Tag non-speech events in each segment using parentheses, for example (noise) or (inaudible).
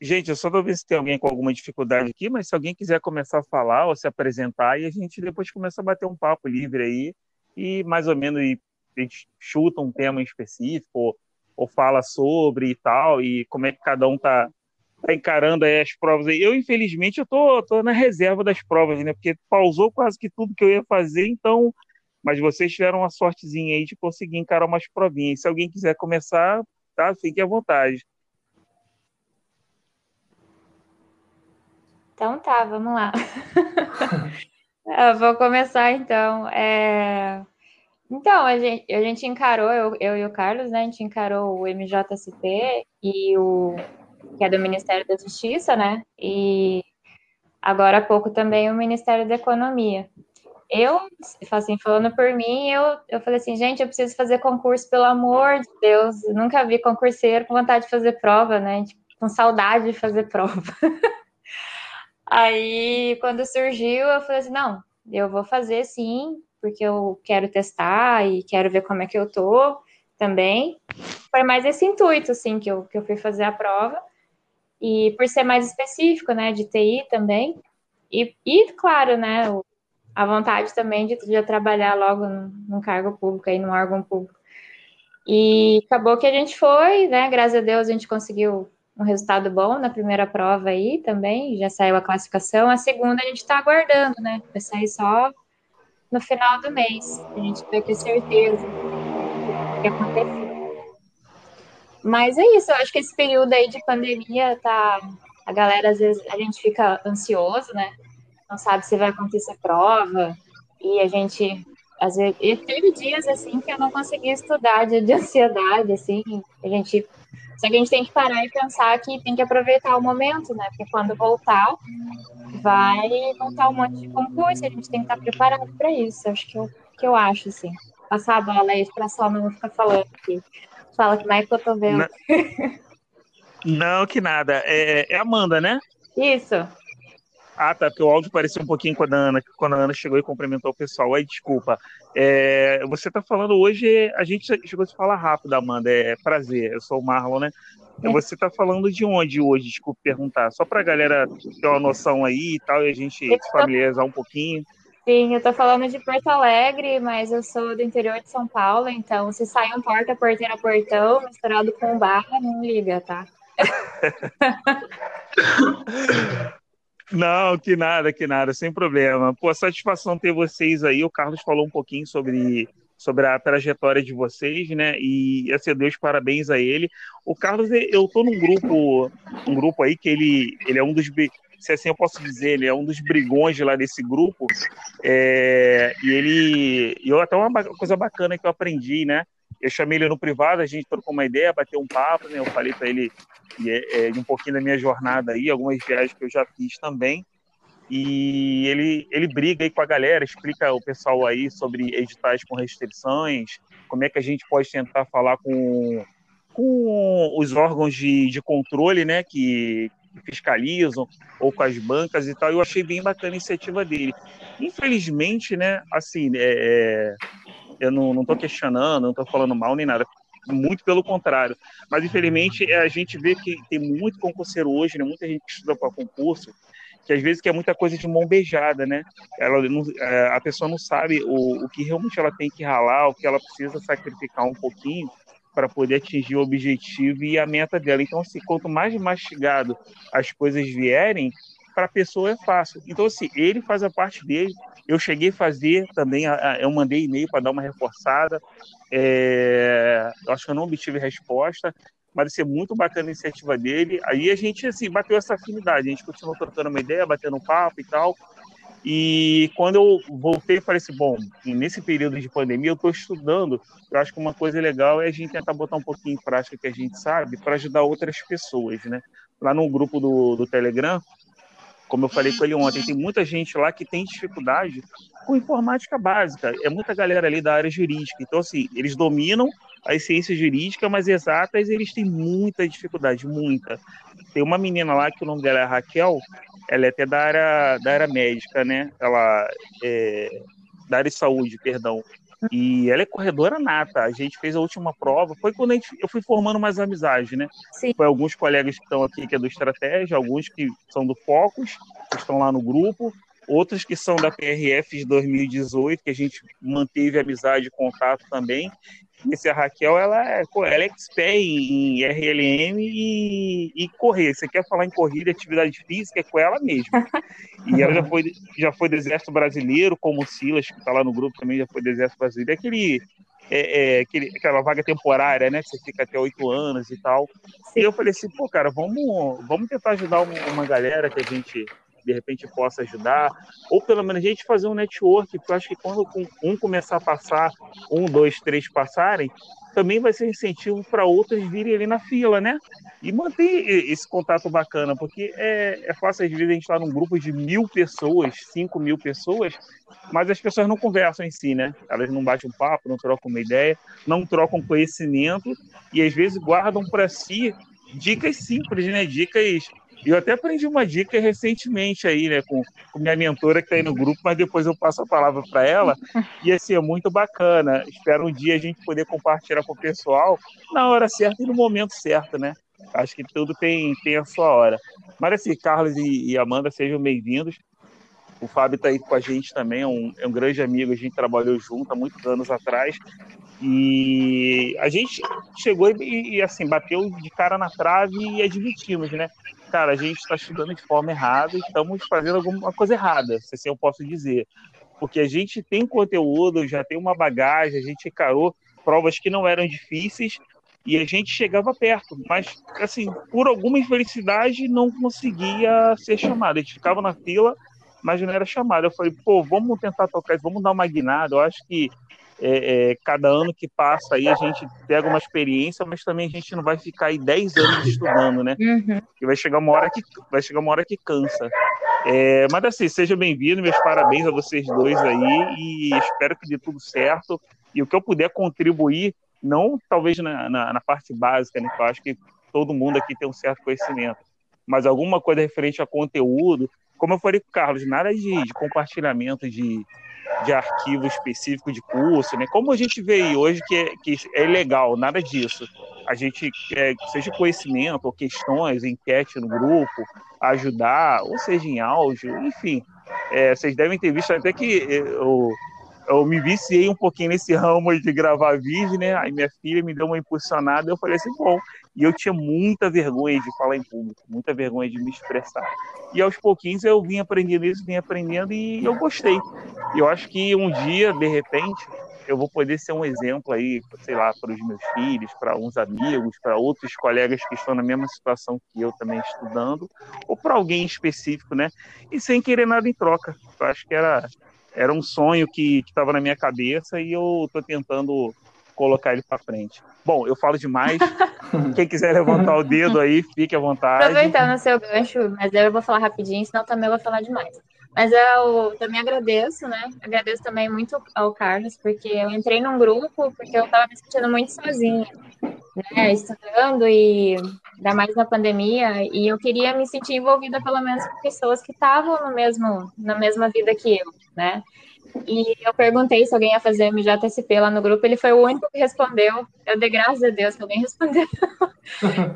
Gente, eu só tô vendo se tem alguém com alguma dificuldade aqui, mas se alguém quiser começar a falar ou se apresentar, e a gente depois começa a bater um papo livre aí, e mais ou menos a gente chuta um tema específico, ou, ou fala sobre e tal, e como é que cada um tá, tá encarando aí as provas aí. Eu, infelizmente, eu tô, tô na reserva das provas, né? Porque pausou quase que tudo que eu ia fazer, então. Mas vocês tiveram uma sortezinha aí de conseguir encarar umas provinhas. Se alguém quiser começar, tá? Fique à vontade. Então tá, vamos lá. (laughs) Vou começar então. É... Então, a gente, a gente encarou, eu, eu e o Carlos, né? A gente encarou o MJCP e o que é do Ministério da Justiça, né? E agora há pouco também o Ministério da Economia. Eu, assim, falando por mim, eu, eu falei assim, gente, eu preciso fazer concurso, pelo amor de Deus. Eu nunca vi concurseiro com vontade de fazer prova, né? Tipo, com saudade de fazer prova. (laughs) Aí, quando surgiu, eu falei assim: não, eu vou fazer sim, porque eu quero testar e quero ver como é que eu tô também. Foi mais esse intuito, assim, que eu, que eu fui fazer a prova. E por ser mais específico, né, de TI também. E, e claro, né, a vontade também de, de trabalhar logo num cargo público, aí num órgão público. E acabou que a gente foi, né, graças a Deus a gente conseguiu um resultado bom na primeira prova aí também, já saiu a classificação. A segunda a gente está aguardando, né? Vai sair só no final do mês. A gente vai ter certeza que aconteceu. Mas é isso, eu acho que esse período aí de pandemia tá. A galera, às vezes, a gente fica ansioso, né? Não sabe se vai acontecer prova. E a gente, às vezes, teve dias assim que eu não conseguia estudar de, de ansiedade, assim. A gente só que a gente tem que parar e pensar que tem que aproveitar o momento, né? Porque quando voltar, vai voltar um monte de concurso, a gente tem que estar preparado para isso. Acho que eu, que eu acho, assim. Passar a bola aí para só não ficar falando aqui. Fala que mais que eu tô vendo. Não, não que nada. É, é Amanda, né? Isso. Ah, tá, porque o áudio pareceu um pouquinho quando a Ana, quando a Ana chegou e cumprimentou o pessoal. Aí, desculpa. É, você está falando hoje, a gente chegou a se falar rápido, Amanda. É prazer, eu sou o Marlon, né? É. Você está falando de onde hoje? Desculpe perguntar. Só para a galera ter uma noção aí e tal, e a gente se familiarizar um pouquinho. Sim, eu estou falando de Porto Alegre, mas eu sou do interior de São Paulo, então se sai um porta, porteira, portão, misturado com barra, não liga, tá? (laughs) Não, que nada, que nada, sem problema. Pô, satisfação ter vocês aí. O Carlos falou um pouquinho sobre, sobre a trajetória de vocês, né? E assim, Deus parabéns a ele. O Carlos, eu tô num grupo, um grupo aí que ele, ele é um dos se assim eu posso dizer, ele é um dos brigões lá desse grupo. É, e ele, eu até uma coisa bacana que eu aprendi, né? Eu chamei ele no privado, a gente trocou uma ideia, bateu um papo, né? Eu falei para ele é, é, um pouquinho da minha jornada aí, algumas viagens que eu já fiz também. E ele, ele briga aí com a galera, explica o pessoal aí sobre editais com restrições, como é que a gente pode tentar falar com, com os órgãos de, de controle, né, que, fiscalizam, ou com as bancas e tal. Eu achei bem bacana a iniciativa dele. Infelizmente, né, assim, é, é eu não estou questionando, não estou falando mal nem nada. Muito pelo contrário. Mas, infelizmente, é, a gente vê que tem muito concurseiro hoje, né? muita gente que estuda para concurso, que às vezes quer muita coisa de mão beijada, né? Ela não, é, a pessoa não sabe o, o que realmente ela tem que ralar, o que ela precisa sacrificar um pouquinho para poder atingir o objetivo e a meta dela. Então, assim, quanto mais mastigado as coisas vierem, para a pessoa é fácil. Então, assim, ele faz a parte dele. Eu cheguei a fazer também, eu mandei e-mail para dar uma reforçada. É, acho que eu não obtive resposta, mas isso é muito bacana a iniciativa dele. Aí a gente, assim, bateu essa afinidade. A gente continuou trocando uma ideia, batendo um papo e tal. E quando eu voltei, falei assim: bom, nesse período de pandemia, eu estou estudando. Eu acho que uma coisa legal é a gente tentar botar um pouquinho em prática que a gente sabe para ajudar outras pessoas, né? Lá no grupo do, do Telegram, como eu falei com ele ontem, tem muita gente lá que tem dificuldade com informática básica. É muita galera ali da área jurídica. Então, assim, eles dominam as ciências jurídicas, mas exatas eles têm muita dificuldade, muita. Tem uma menina lá que o nome dela é Raquel, ela é até da área, da área médica, né? Ela é da área de saúde, perdão. E ela é corredora nata. A gente fez a última prova. Foi quando gente, eu fui formando mais amizade, né? Sim. Foi alguns colegas que estão aqui, que é do Estratégia, alguns que são do Focus, que estão lá no grupo, outros que são da PRF de 2018, que a gente manteve amizade e contato também. Esse a Raquel, ela é, ela é expert em, RLM e, e, correr. Você quer falar em corrida, atividade física, é com ela mesmo. E ela já foi, já foi do Exército Brasileiro, como o Silas, que está lá no grupo também, já foi do Exército Brasileiro. É aquele, é, é, aquele, aquela vaga temporária, né? Que você fica até oito anos e tal. Sim. E eu falei assim, pô, cara, vamos, vamos tentar ajudar uma, uma galera que a gente de repente possa ajudar, ou pelo menos a gente fazer um network, porque eu acho que quando um começar a passar, um, dois, três passarem, também vai ser incentivo para outros virem ali na fila, né? E manter esse contato bacana, porque é, é fácil às vezes a gente estar tá num grupo de mil pessoas, cinco mil pessoas, mas as pessoas não conversam em si, né? Elas não batem um papo, não trocam uma ideia, não trocam conhecimento e às vezes guardam para si dicas simples, né? Dicas e eu até aprendi uma dica recentemente aí, né, com, com minha mentora que está aí no grupo, mas depois eu passo a palavra para ela. E assim, é muito bacana. Espero um dia a gente poder compartilhar com o pessoal na hora certa e no momento certo, né? Acho que tudo tem, tem a sua hora. Mas assim, Carlos e, e Amanda, sejam bem-vindos. O Fábio está aí com a gente também, é um, é um grande amigo, a gente trabalhou junto há muitos anos atrás. E a gente chegou e, e, assim, bateu de cara na trave e admitimos, né? Cara, a gente está estudando de forma errada e estamos fazendo alguma coisa errada, se assim eu posso dizer. Porque a gente tem conteúdo, já tem uma bagagem, a gente encarou provas que não eram difíceis e a gente chegava perto, mas assim, por alguma infelicidade não conseguia ser chamado. A gente ficava na fila, mas não era chamado. Eu falei, pô, vamos tentar tocar isso, vamos dar uma guinada. Eu acho que é, é, cada ano que passa aí a gente pega uma experiência, mas também a gente não vai ficar aí 10 anos estudando, né? Uhum. E vai chegar uma hora que vai chegar uma hora que cansa. É, mas assim, seja bem-vindo, meus parabéns a vocês dois aí e espero que dê tudo certo. E o que eu puder contribuir, não talvez na, na, na parte básica, né? Que eu acho que todo mundo aqui tem um certo conhecimento, mas alguma coisa referente a conteúdo, como eu falei com o Carlos, nada de, de compartilhamento de, de arquivo específico de curso, né? Como a gente vê aí hoje que é, que é legal, nada disso. A gente quer, seja conhecimento ou questões, enquete no grupo, ajudar, ou seja em áudio, enfim. É, vocês devem ter visto até que eu, eu me viciei um pouquinho nesse ramo de gravar vídeo, né? Aí minha filha me deu uma impulsionada, eu falei assim, bom. E eu tinha muita vergonha de falar em público, muita vergonha de me expressar. E aos pouquinhos eu vim aprendendo isso, vim aprendendo e eu gostei. E eu acho que um dia, de repente, eu vou poder ser um exemplo aí, sei lá, para os meus filhos, para uns amigos, para outros colegas que estão na mesma situação que eu também estudando, ou para alguém específico, né? E sem querer nada em troca. Eu acho que era, era um sonho que estava na minha cabeça e eu estou tentando colocar ele para frente. Bom, eu falo demais. (laughs) Quem quiser levantar o dedo aí, fique à vontade. Aproveitando o seu gancho, mas eu vou falar rapidinho, senão também eu vou falar demais. Mas eu também agradeço, né? Agradeço também muito ao Carlos, porque eu entrei num grupo porque eu estava me sentindo muito sozinha, né? Estudando e ainda mais na pandemia, e eu queria me sentir envolvida pelo menos com pessoas que estavam no mesmo, na mesma vida que eu, né? E eu perguntei se alguém ia fazer MJSP lá no grupo, ele foi o único que respondeu. Eu dei graças a Deus que alguém (laughs) respondeu.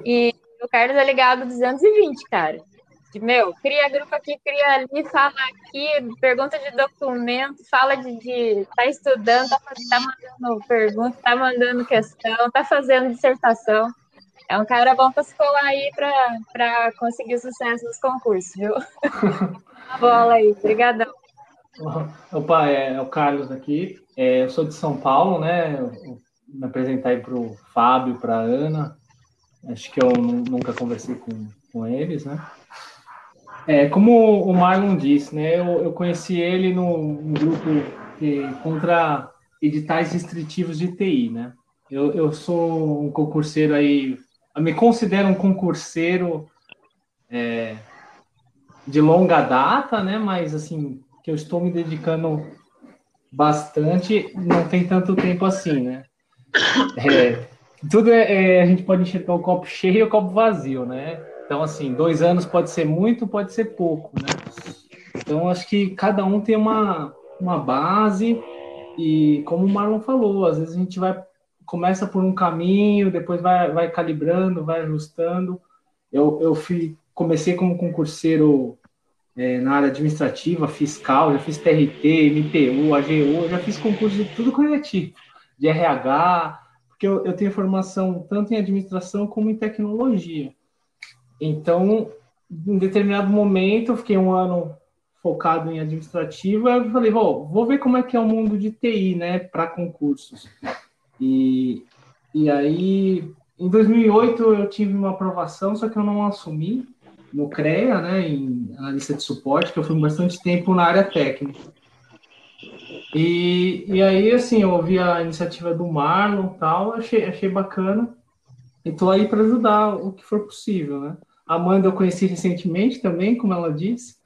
e o Carlos é ligado 220, cara. De, meu, cria grupo aqui, cria ali, fala aqui, pergunta de documento, fala de, de tá estudando, tá, tá mandando pergunta, tá mandando questão, tá fazendo dissertação. É um cara bom para se colar aí para conseguir sucesso nos concursos, viu? (laughs) Bola aí, obrigadão. Opa, é, é, o Carlos aqui. É, eu sou de São Paulo, né? Eu, me apresentar aí para o Fábio, para a Ana. Acho que eu nunca conversei com, com eles, né? É, como o Marlon disse, né? Eu, eu conheci ele no grupo que, contra editais restritivos de TI, né? Eu, eu sou um concurseiro aí, eu me considero um concurseiro é, de longa data, né? Mas assim, que eu estou me dedicando bastante, não tem tanto tempo assim, né? É, tudo é, é, a gente pode enxergar o copo cheio e o copo vazio, né? Então, assim, dois anos pode ser muito, pode ser pouco, né? Então, acho que cada um tem uma, uma base e, como o Marlon falou, às vezes a gente vai começa por um caminho, depois vai, vai calibrando, vai ajustando. Eu, eu fui, comecei como concurseiro é, na área administrativa, fiscal, já fiz TRT, MPU, AGU, já fiz concurso de tudo quanto é tipo, de RH, porque eu, eu tenho formação tanto em administração como em tecnologia. Então, em determinado momento, eu fiquei um ano focado em administrativa, eu falei, vou, vou ver como é que é o mundo de TI, né, para concursos. E, e aí, em 2008, eu tive uma aprovação, só que eu não assumi no CREA, né, em analista de suporte, que eu fui bastante tempo na área técnica. E, e aí, assim, eu ouvi a iniciativa do Marlon tal, achei, achei bacana. E tô aí para ajudar o que for possível, né? A Amanda eu conheci recentemente também, como ela disse.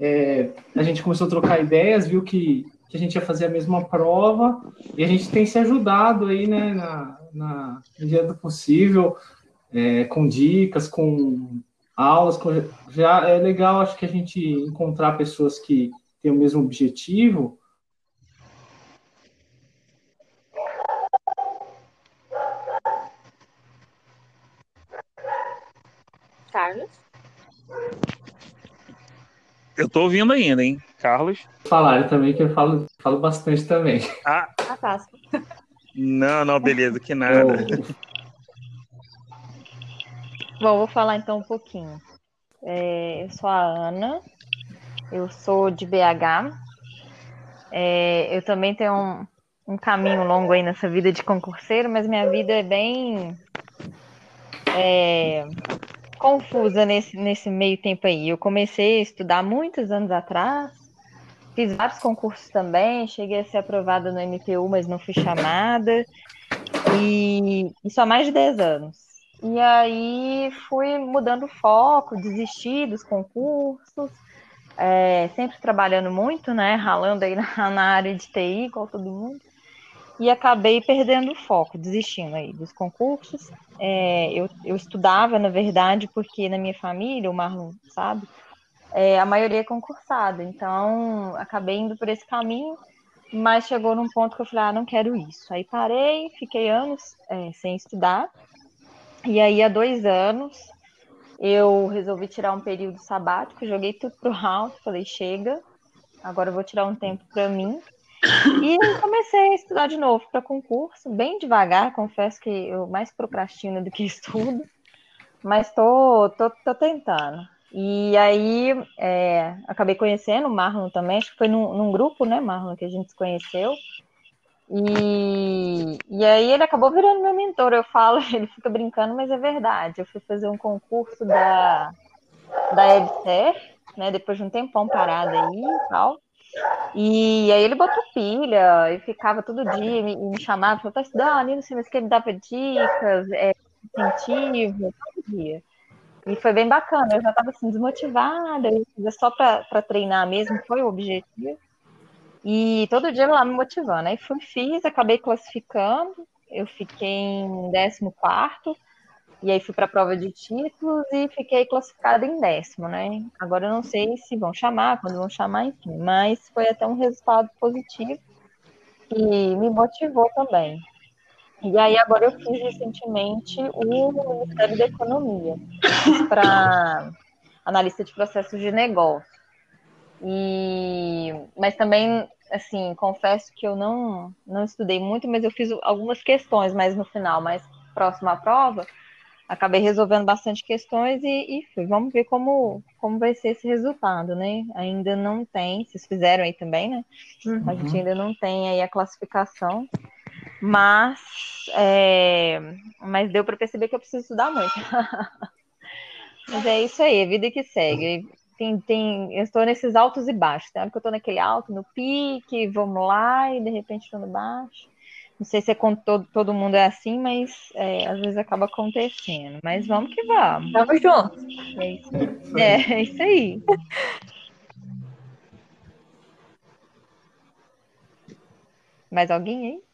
É, a gente começou a trocar ideias, viu que, que a gente ia fazer a mesma prova, e a gente tem se ajudado aí, né, na, na medida do possível, é, com dicas, com aulas. Já é legal, acho que a gente encontrar pessoas que têm o mesmo objetivo. Carlos? Eu tô ouvindo ainda, hein, Carlos? Falaram também que eu falo, falo bastante também. Ah, Ah, tá. não, não, beleza, que nada. Bom, vou falar então um pouquinho. É, eu sou a Ana, eu sou de BH. É, eu também tenho um, um caminho longo aí nessa vida de concurseiro, mas minha vida é bem é, confusa nesse, nesse meio tempo aí. Eu comecei a estudar muitos anos atrás, fiz vários concursos também, cheguei a ser aprovada no MPU, mas não fui chamada, e isso há mais de 10 anos. E aí fui mudando o foco, desisti dos concursos, é, sempre trabalhando muito, né? Ralando aí (laughs) na, na área de TI, igual todo mundo. E acabei perdendo o foco, desistindo aí dos concursos. É, eu, eu estudava, na verdade, porque na minha família, o Marlon sabe, é, a maioria é concursada. Então, acabei indo por esse caminho, mas chegou num ponto que eu falei, ah, não quero isso. Aí parei, fiquei anos é, sem estudar. E aí, há dois anos, eu resolvi tirar um período sabático, joguei tudo pro alto, falei, chega, agora eu vou tirar um tempo para mim. E comecei a estudar de novo para concurso, bem devagar, confesso que eu mais procrastino do que (laughs) estudo, mas tô, tô, tô tentando. E aí é, acabei conhecendo o Marlon também, acho que foi num, num, grupo, né, Marlon, que a gente se conheceu. E, e aí ele acabou virando meu mentor. Eu falo, (laughs) ele fica brincando, mas é verdade. Eu fui fazer um concurso da, da EBSER, né, depois de um tempão parado aí e tal. E aí ele botou pilha e ficava todo dia e me, me chamava, falou, tá estudando, não sei mais que ele dava dicas, é, incentivo, todo dia. E foi bem bacana, eu já estava assim, desmotivada, só para treinar mesmo, foi o objetivo. E todo dia lá me motivando. Aí fui, fiz, acabei classificando, eu fiquei em 14 e aí fui para a prova de títulos e fiquei classificada em décimo, né? Agora eu não sei se vão chamar, quando vão chamar, enfim, mas foi até um resultado positivo e me motivou também. E aí agora eu fiz recentemente o Ministério da Economia para analista de processos de negócio. E mas também assim, confesso que eu não não estudei muito, mas eu fiz algumas questões mais no final, mais próximo à prova, acabei resolvendo bastante questões e, e fui. Vamos ver como, como vai ser esse resultado, né? Ainda não tem, vocês fizeram aí também, né? Uhum. A gente ainda não tem aí a classificação, mas, é, mas deu para perceber que eu preciso estudar muito. (laughs) mas é isso aí, a vida que segue. Tem, tem, eu estou nesses altos e baixos. Tem hora que eu estou naquele alto, no pique, vamos lá, e de repente estou no baixo. Não sei se é com todo, todo mundo é assim, mas é, às vezes acaba acontecendo. Mas vamos que vamos. Vamos juntos. É isso, é, é isso aí. Mais alguém aí?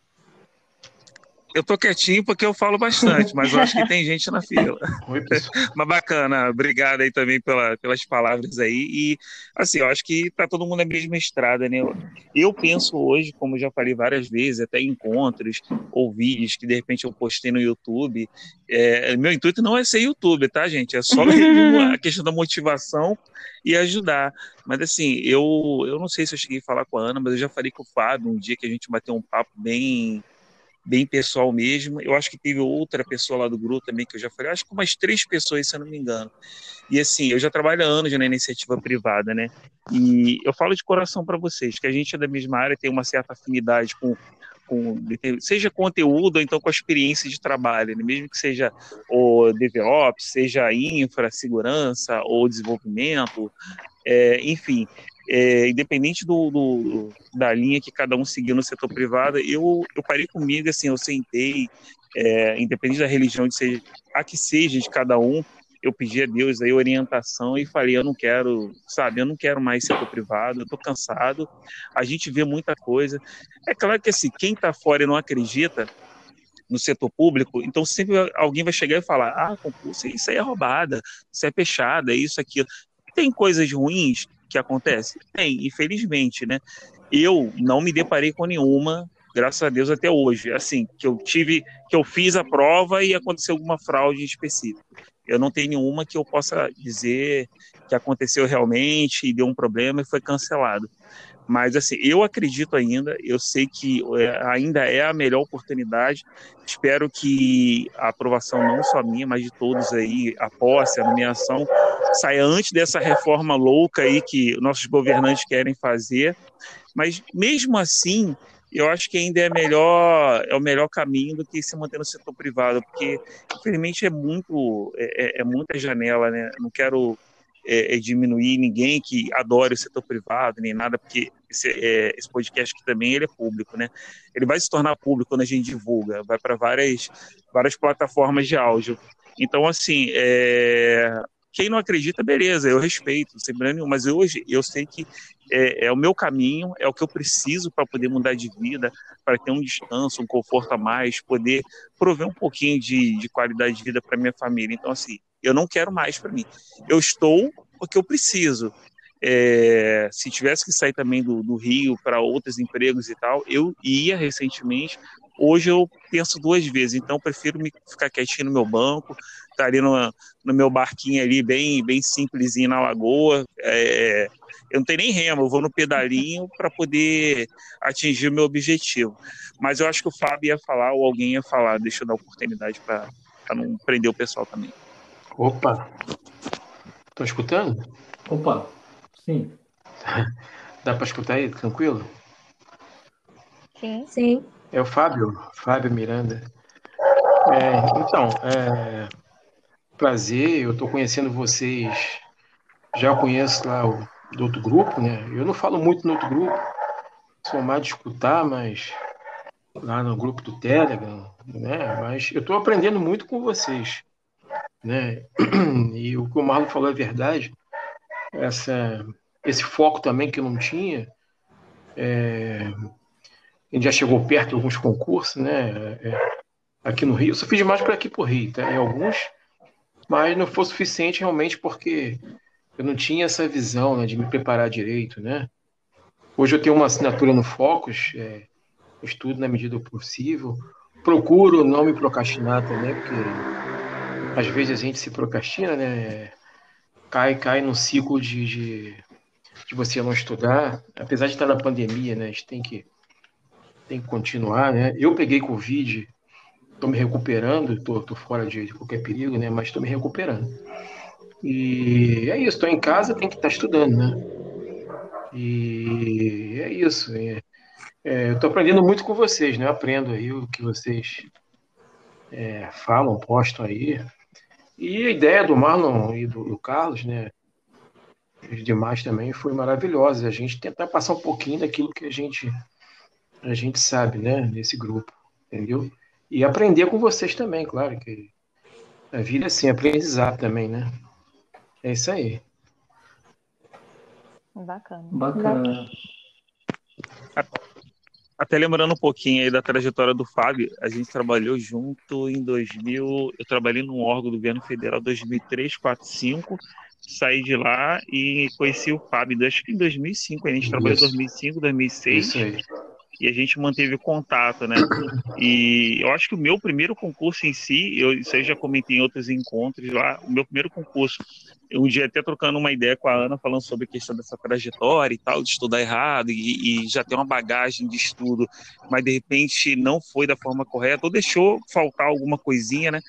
Eu tô quietinho porque eu falo bastante, mas eu acho que tem gente na fila. (laughs) (laughs) Mas bacana, obrigado aí também pela, pelas palavras aí. E assim, eu acho que tá todo mundo na mesma estrada, né? Eu penso hoje, como já falei várias vezes, até encontros ou vídeos que de repente eu postei no YouTube. É, meu intuito não é ser YouTube, tá, gente? É só (laughs) a questão da motivação e ajudar. Mas assim, eu, eu não sei se eu cheguei a falar com a Ana, mas eu já falei com o Fábio um dia que a gente bateu um papo bem bem pessoal mesmo. Eu acho que teve outra pessoa lá do grupo também que eu já falei, acho que umas três pessoas, se eu não me engano. E assim, eu já trabalho há anos na iniciativa privada, né? E eu falo de coração para vocês que a gente é da mesma área, tem uma certa afinidade com com seja conteúdo ou então com a experiência de trabalho, né? mesmo que seja o DevOps, seja infra, segurança ou desenvolvimento, é, enfim, é, independente do, do, da linha que cada um seguiu no setor privado, eu, eu parei comigo, assim, eu sentei, é, independente da religião de ser, a que seja de cada um, eu pedi a Deus aí orientação e falei, eu não quero, sabe, eu não quero mais setor privado, eu tô cansado, a gente vê muita coisa. É claro que assim, quem tá fora e não acredita no setor público, então sempre alguém vai chegar e falar, ah, concurso, isso aí é roubada, isso é fechada, isso, aquilo. Tem coisas ruins, que acontece? Tem, infelizmente, né? Eu não me deparei com nenhuma, graças a Deus até hoje, assim, que eu tive, que eu fiz a prova e aconteceu alguma fraude específica. Eu não tenho nenhuma que eu possa dizer que aconteceu realmente e deu um problema e foi cancelado. Mas assim, eu acredito ainda, eu sei que é, ainda é a melhor oportunidade. Espero que a aprovação não só minha, mas de todos aí, a posse, a nomeação, saia antes dessa reforma louca aí que nossos governantes querem fazer. Mas mesmo assim, eu acho que ainda é melhor é o melhor caminho do que se manter no setor privado, porque infelizmente é muito é, é, é muita janela, né? Não quero é, é, diminuir ninguém que adore o setor privado, nem nada, porque esse, é, esse, podcast aqui também ele é público, né? Ele vai se tornar público quando a gente divulga, vai para várias, várias plataformas de áudio. Então, assim, é, quem não acredita, beleza, eu respeito, sem problema nenhum, mas hoje eu sei que é, é, o meu caminho, é o que eu preciso para poder mudar de vida, para ter um descanso, um conforto a mais, poder prover um pouquinho de, de qualidade de vida para minha família. Então, assim, eu não quero mais para mim. Eu estou porque eu preciso. É, se tivesse que sair também do, do Rio para outros empregos e tal, eu ia recentemente. Hoje eu penso duas vezes, então prefiro me ficar quietinho no meu banco, estar tá ali no, no meu barquinho ali, bem, bem simplesinho na lagoa. É, eu não tenho nem remo, eu vou no pedalinho para poder atingir o meu objetivo. Mas eu acho que o Fábio ia falar ou alguém ia falar, deixa eu dar oportunidade para não prender o pessoal também. Opa! Estão escutando? Opa, sim. (laughs) Dá para escutar aí, tranquilo? Sim. Sim. É o Fábio, Fábio Miranda. É, então, é, prazer, eu estou conhecendo vocês, já conheço lá o, do outro grupo, né? Eu não falo muito no outro grupo, sou mais de escutar, mas lá no grupo do Telegram, né? Mas eu estou aprendendo muito com vocês né? E o que o Marlon falou é verdade. Essa, esse foco também que eu não tinha. É, a gente já chegou perto de alguns concursos, né? É, aqui no Rio. Eu só fiz mais para aqui por Rio, tá? Em alguns, mas não foi suficiente realmente porque eu não tinha essa visão né, de me preparar direito, né? Hoje eu tenho uma assinatura no Focus, é, estudo na medida do possível, procuro não me procrastinar também, porque às vezes a gente se procrastina, né? Cai, cai no ciclo de, de, de, você não estudar. Apesar de estar na pandemia, né? A gente tem que, tem que continuar, né? Eu peguei Covid, estou me recuperando, estou fora de, de, qualquer perigo, né? Mas estou me recuperando. E é isso, estou em casa, tem que estar estudando, né? E é isso. É, é, eu estou aprendendo muito com vocês, né? Eu aprendo aí o que vocês é, falam, postam aí. E a ideia do Marlon e do, do Carlos, né? Os demais também foi maravilhosa. A gente tentar passar um pouquinho daquilo que a gente a gente sabe, né? Nesse grupo, entendeu? E aprender com vocês também, claro que a vida é assim, aprendizado também, né? É isso aí. Bacana. Bacana. Até lembrando um pouquinho aí da trajetória do Fábio, a gente trabalhou junto em 2000, eu trabalhei num órgão do governo federal 2003, 4, 5, saí de lá e conheci o Fábio, acho que em 2005, a gente Isso. trabalhou em 2005, 2006. Isso aí e a gente manteve contato, né? E eu acho que o meu primeiro concurso em si, eu, isso aí já comentei em outros encontros lá, o meu primeiro concurso, um dia até trocando uma ideia com a Ana, falando sobre a questão dessa trajetória e tal, de estudar errado e, e já ter uma bagagem de estudo, mas de repente não foi da forma correta, ou deixou faltar alguma coisinha, né?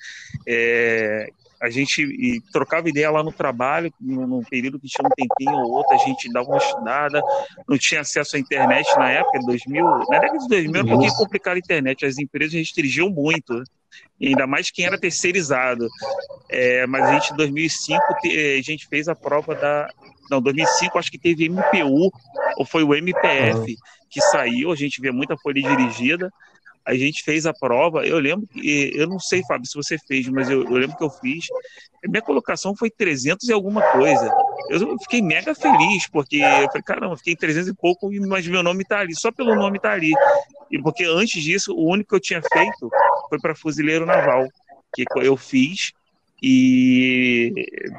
É, a gente trocava ideia lá no trabalho, num período que tinha um tempinho ou outro, a gente dava uma estudada, não tinha acesso à internet na época, de 2000, na década de 2000 era um pouquinho complicado a internet, as empresas restringiam muito, né? ainda mais quem era terceirizado. É, mas a gente, em 2005, a gente fez a prova da. Não, 2005 acho que teve MPU, ou foi o MPF que saiu, a gente vê muita folha dirigida, a gente fez a prova. Eu lembro que, eu não sei, Fábio, se você fez, mas eu, eu lembro que eu fiz. Minha colocação foi 300 e alguma coisa. Eu fiquei mega feliz, porque eu falei, caramba, fiquei em 300 e pouco, mas meu nome tá ali, só pelo nome tá ali. E porque antes disso, o único que eu tinha feito foi para fuzileiro naval, que eu fiz. E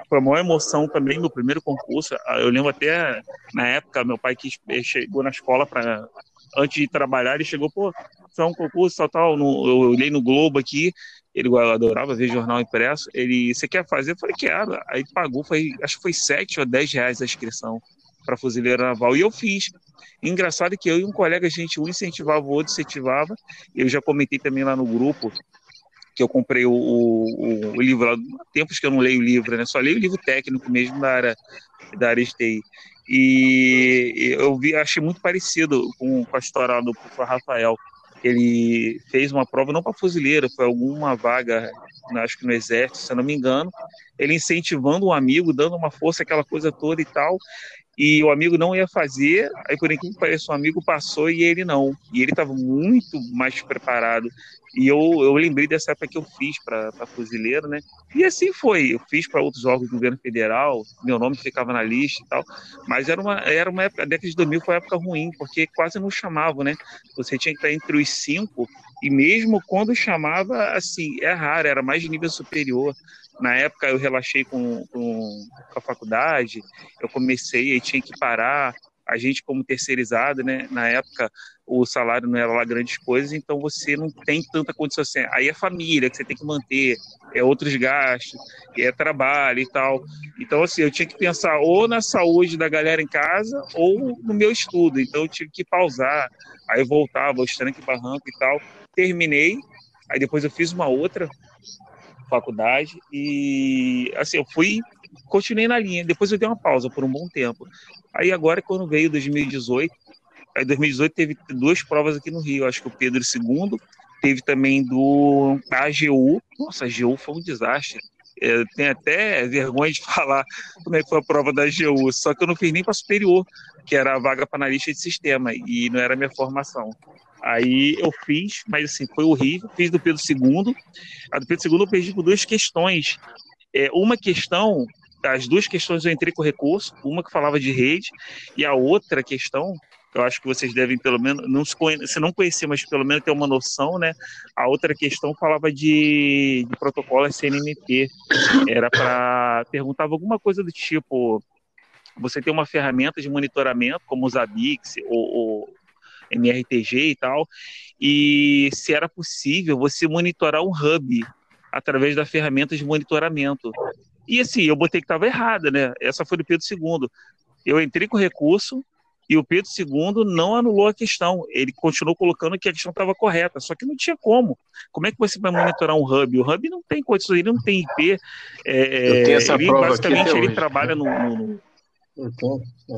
foi uma maior emoção também no primeiro concurso. Eu lembro até na época, meu pai que chegou na escola para antes de trabalhar, ele chegou, pô, foi um concurso tal, tal. No, eu olhei no Globo aqui, ele adorava ver jornal impresso. Ele, você quer fazer? Eu falei, quero. Aí pagou, foi, acho que foi 7 ou 10 reais a inscrição para fuzileiro naval. E eu fiz. Engraçado que eu e um colega, a gente um incentivava, o outro incentivava. Eu já comentei também lá no grupo que eu comprei o, o, o livro, há tempos que eu não leio livro, né? Só leio o livro técnico mesmo da área, da área de TI. E eu vi, achei muito parecido com, com a história do professor Rafael. Ele fez uma prova não para fuzileiro, foi alguma vaga, acho que no exército, se eu não me engano. Ele incentivando um amigo, dando uma força, aquela coisa toda e tal e o amigo não ia fazer, aí por que pareça, o amigo passou e ele não. E ele estava muito mais preparado. E eu, eu lembrei dessa época que eu fiz para fuzileiro, né? E assim foi. Eu fiz para outros órgãos do governo federal, meu nome ficava na lista e tal. Mas era uma, era uma época, a década de 2000 foi uma época ruim, porque quase não chamavam, né? Você tinha que estar entre os cinco, e mesmo quando chamava, assim, é raro, era mais de nível superior. Na época eu relaxei com, com, com a faculdade, eu comecei e tinha que parar. A gente, como terceirizado, né? Na época o salário não era lá grandes coisas, então você não tem tanta condição assim. Aí é família que você tem que manter, é outros gastos, é trabalho e tal. Então, assim, eu tinha que pensar ou na saúde da galera em casa ou no meu estudo. Então, eu tive que pausar. Aí eu voltava, os tranque barranco e tal. Terminei. Aí depois eu fiz uma outra faculdade e assim eu fui continuei na linha depois eu dei uma pausa por um bom tempo aí agora quando veio 2018 aí 2018 teve duas provas aqui no Rio acho que o Pedro II teve também do AGU nossa a AGU foi um desastre é, tem até vergonha de (laughs) falar como é que foi a prova da AGU só que eu não fiz nem para superior que era a vaga para analista de sistema e não era a minha formação Aí eu fiz, mas assim, foi horrível. Fiz do Pedro II. A do Pedro II eu perdi por duas questões. É, uma questão, as duas questões eu entrei com recurso, uma que falava de rede, e a outra questão, eu acho que vocês devem pelo menos, não se, conhe... se não conhecer, mas pelo menos ter uma noção, né? A outra questão falava de, de protocolo SNMP. Era para. perguntava alguma coisa do tipo. Você tem uma ferramenta de monitoramento, como o Zabbix ou, ou MRTG e tal, e se era possível você monitorar um hub através da ferramenta de monitoramento. E assim, eu botei que estava errada, né? Essa foi do Pedro II. Eu entrei com o recurso e o Pedro II não anulou a questão. Ele continuou colocando que a questão estava correta, só que não tinha como. Como é que você vai monitorar um hub? O hub não tem condições, ele não tem IP. É, eu tenho essa ele, prova basicamente ele hoje. trabalha no, no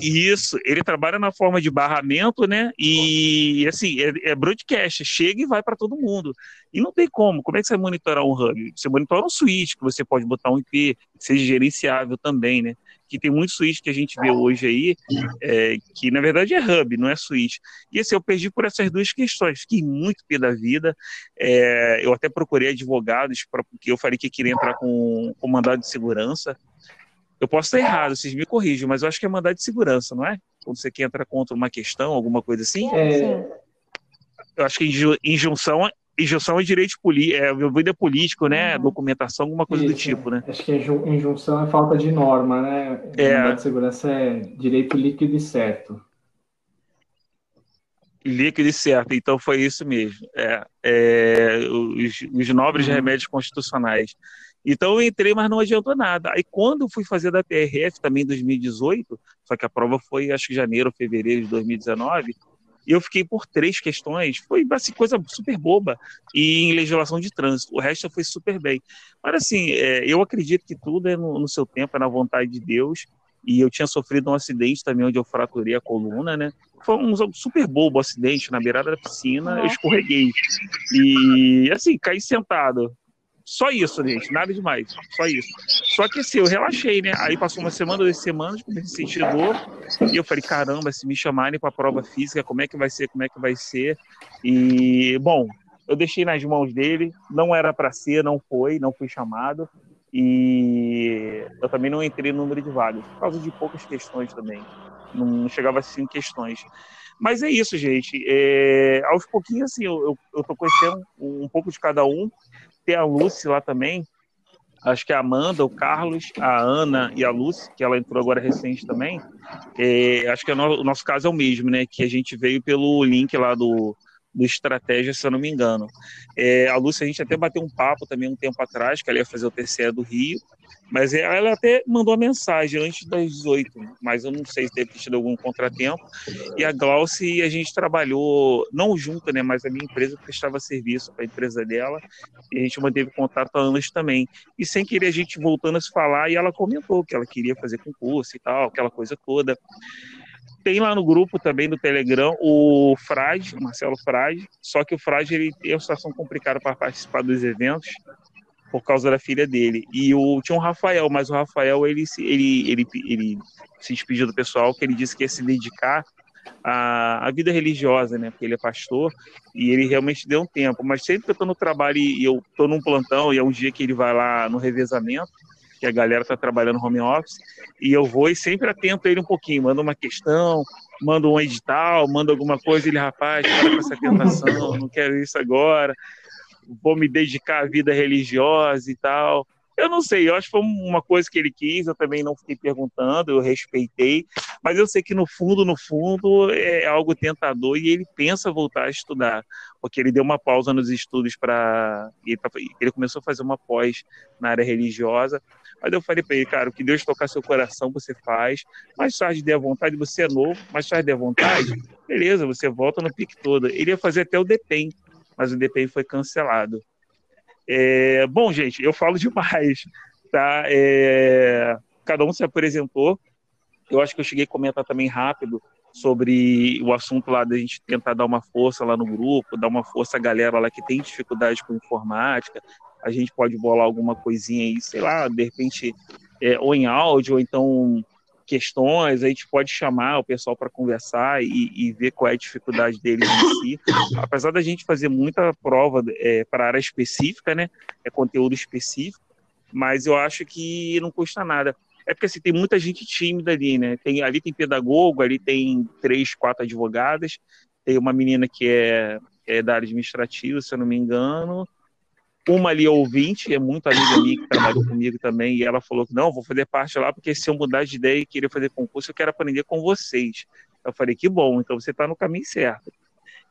isso, ele trabalha na forma de barramento, né? E assim, é, é broadcast, chega e vai para todo mundo. E não tem como. Como é que você vai monitorar um hub? Você monitora um switch, que você pode botar um IP, que seja gerenciável também, né? Que tem muitos switch que a gente vê hoje aí, é, que na verdade é hub, não é switch. E assim, eu perdi por essas duas questões. Fiquei muito pé da vida. É, eu até procurei advogados, pra, porque eu falei que queria entrar com, com mandado de segurança. Eu posso estar errado, vocês me corrijam, mas eu acho que é mandado de segurança, não é? Quando você quer entrar contra uma questão, alguma coisa assim? É, eu acho que injunção, injunção é direito político, é vida político, né? Uhum. Documentação, alguma coisa Isso, do tipo, né? Acho que injunção é falta de norma, né? É. de segurança é direito líquido e certo. Líquido e certo, então foi isso mesmo. É, é os, os, nobres uhum. remédios constitucionais. Então eu entrei, mas não adiantou nada. Aí quando eu fui fazer da PRF também em 2018, só que a prova foi acho que janeiro, fevereiro de 2019, e eu fiquei por três questões. Foi assim, coisa super boba. E em legislação de trânsito. O resto foi super bem. Mas assim, é, eu acredito que tudo é no, no, seu tempo, é na vontade de Deus. E eu tinha sofrido um acidente também onde eu fraturei a coluna, né? Foi um super bobo acidente na beirada da piscina, eu escorreguei. E assim, caí sentado. Só isso, gente, nada demais, só isso. Só que assim, eu relaxei, né? Aí passou uma semana, duas semanas, comecei a sentir dor, e eu falei, caramba, se me chamarem para a prova física, como é que vai ser, como é que vai ser? E, bom, eu deixei nas mãos dele, não era para ser, não foi, não fui chamado, e eu também não entrei no número de vagas, por causa de poucas questões também, não chegava a cinco questões. Mas é isso, gente. É, aos pouquinhos, assim, eu, eu, eu tô conhecendo um, um pouco de cada um ter a Lucy lá também. Acho que a Amanda, o Carlos, a Ana e a Lucy, que ela entrou agora recente também. É, acho que é o nosso caso é o mesmo, né? Que a gente veio pelo link lá do, do Estratégia, se eu não me engano. É, a Lúcia, a gente até bateu um papo também um tempo atrás, que ela ia fazer o TCE do Rio, mas ela até mandou a mensagem antes das 18, mas eu não sei se teve tido algum contratempo. E a Glauce, a gente trabalhou, não junto, né, mas a minha empresa prestava serviço para a empresa dela, e a gente manteve contato há anos também. E sem querer, a gente voltando a se falar, e ela comentou que ela queria fazer concurso e tal, aquela coisa toda. Tem lá no grupo também do Telegram o Frade, o Marcelo Frade, só que o Frade ele tem uma situação complicada para participar dos eventos por causa da filha dele. E o, tinha um Rafael, mas o Rafael ele, ele, ele, ele se despediu do pessoal, que ele disse que ia se dedicar à, à vida religiosa, né? Porque ele é pastor e ele realmente deu um tempo. Mas sempre que eu estou no trabalho e eu estou num plantão e é um dia que ele vai lá no revezamento, que a galera está trabalhando home office, e eu vou e sempre atento ele um pouquinho, mando uma questão, mando um edital, mando alguma coisa, ele, rapaz, para com essa tentação, não quero isso agora, vou me dedicar à vida religiosa e tal. Eu não sei, eu acho que foi uma coisa que ele quis, eu também não fiquei perguntando, eu respeitei, mas eu sei que no fundo, no fundo, é algo tentador e ele pensa voltar a estudar, porque ele deu uma pausa nos estudos para. Ele começou a fazer uma pós na área religiosa, mas eu falei para ele, cara, o que Deus tocar seu coração, você faz, mais tarde der vontade, você é novo, mais tarde der vontade, beleza, você volta no pique todo. Ele ia fazer até o DEPEN, mas o DEPEN foi cancelado. É, bom, gente, eu falo (laughs) demais, tá? É, cada um se apresentou. Eu acho que eu cheguei a comentar também rápido sobre o assunto lá da gente tentar dar uma força lá no grupo, dar uma força à galera lá que tem dificuldade com informática. A gente pode bolar alguma coisinha aí, sei lá, de repente, é, ou em áudio, ou então questões, a gente pode chamar o pessoal para conversar e, e, ver qual é a dificuldade deles em si. Apesar da gente fazer muita prova é, para área específica, né? É conteúdo específico, mas eu acho que não custa nada. É porque assim, tem muita gente tímida ali, né? Tem, ali tem pedagogo, ali tem três, quatro advogadas, tem uma menina que é, é da área administrativa, se eu não me engano, uma ali ouvinte, é muito amiga minha que trabalhou (laughs) comigo também, e ela falou que não, vou fazer parte lá, porque se eu mudar de ideia e querer fazer concurso, eu quero aprender com vocês. Eu falei, que bom, então você está no caminho certo.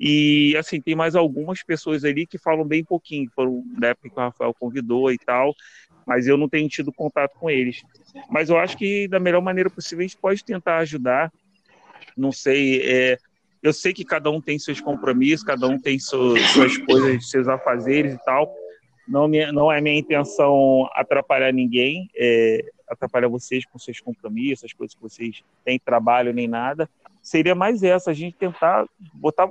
E, assim, tem mais algumas pessoas ali que falam bem pouquinho, foram da época que o Rafael convidou e tal, mas eu não tenho tido contato com eles. Mas eu acho que da melhor maneira possível a gente pode tentar ajudar. Não sei, é, eu sei que cada um tem seus compromissos, cada um tem suas, suas coisas, seus afazeres e tal, não, não é minha intenção atrapalhar ninguém, é, atrapalhar vocês com seus compromissos, as coisas que vocês têm trabalho nem nada. Seria mais essa, a gente tentar botar.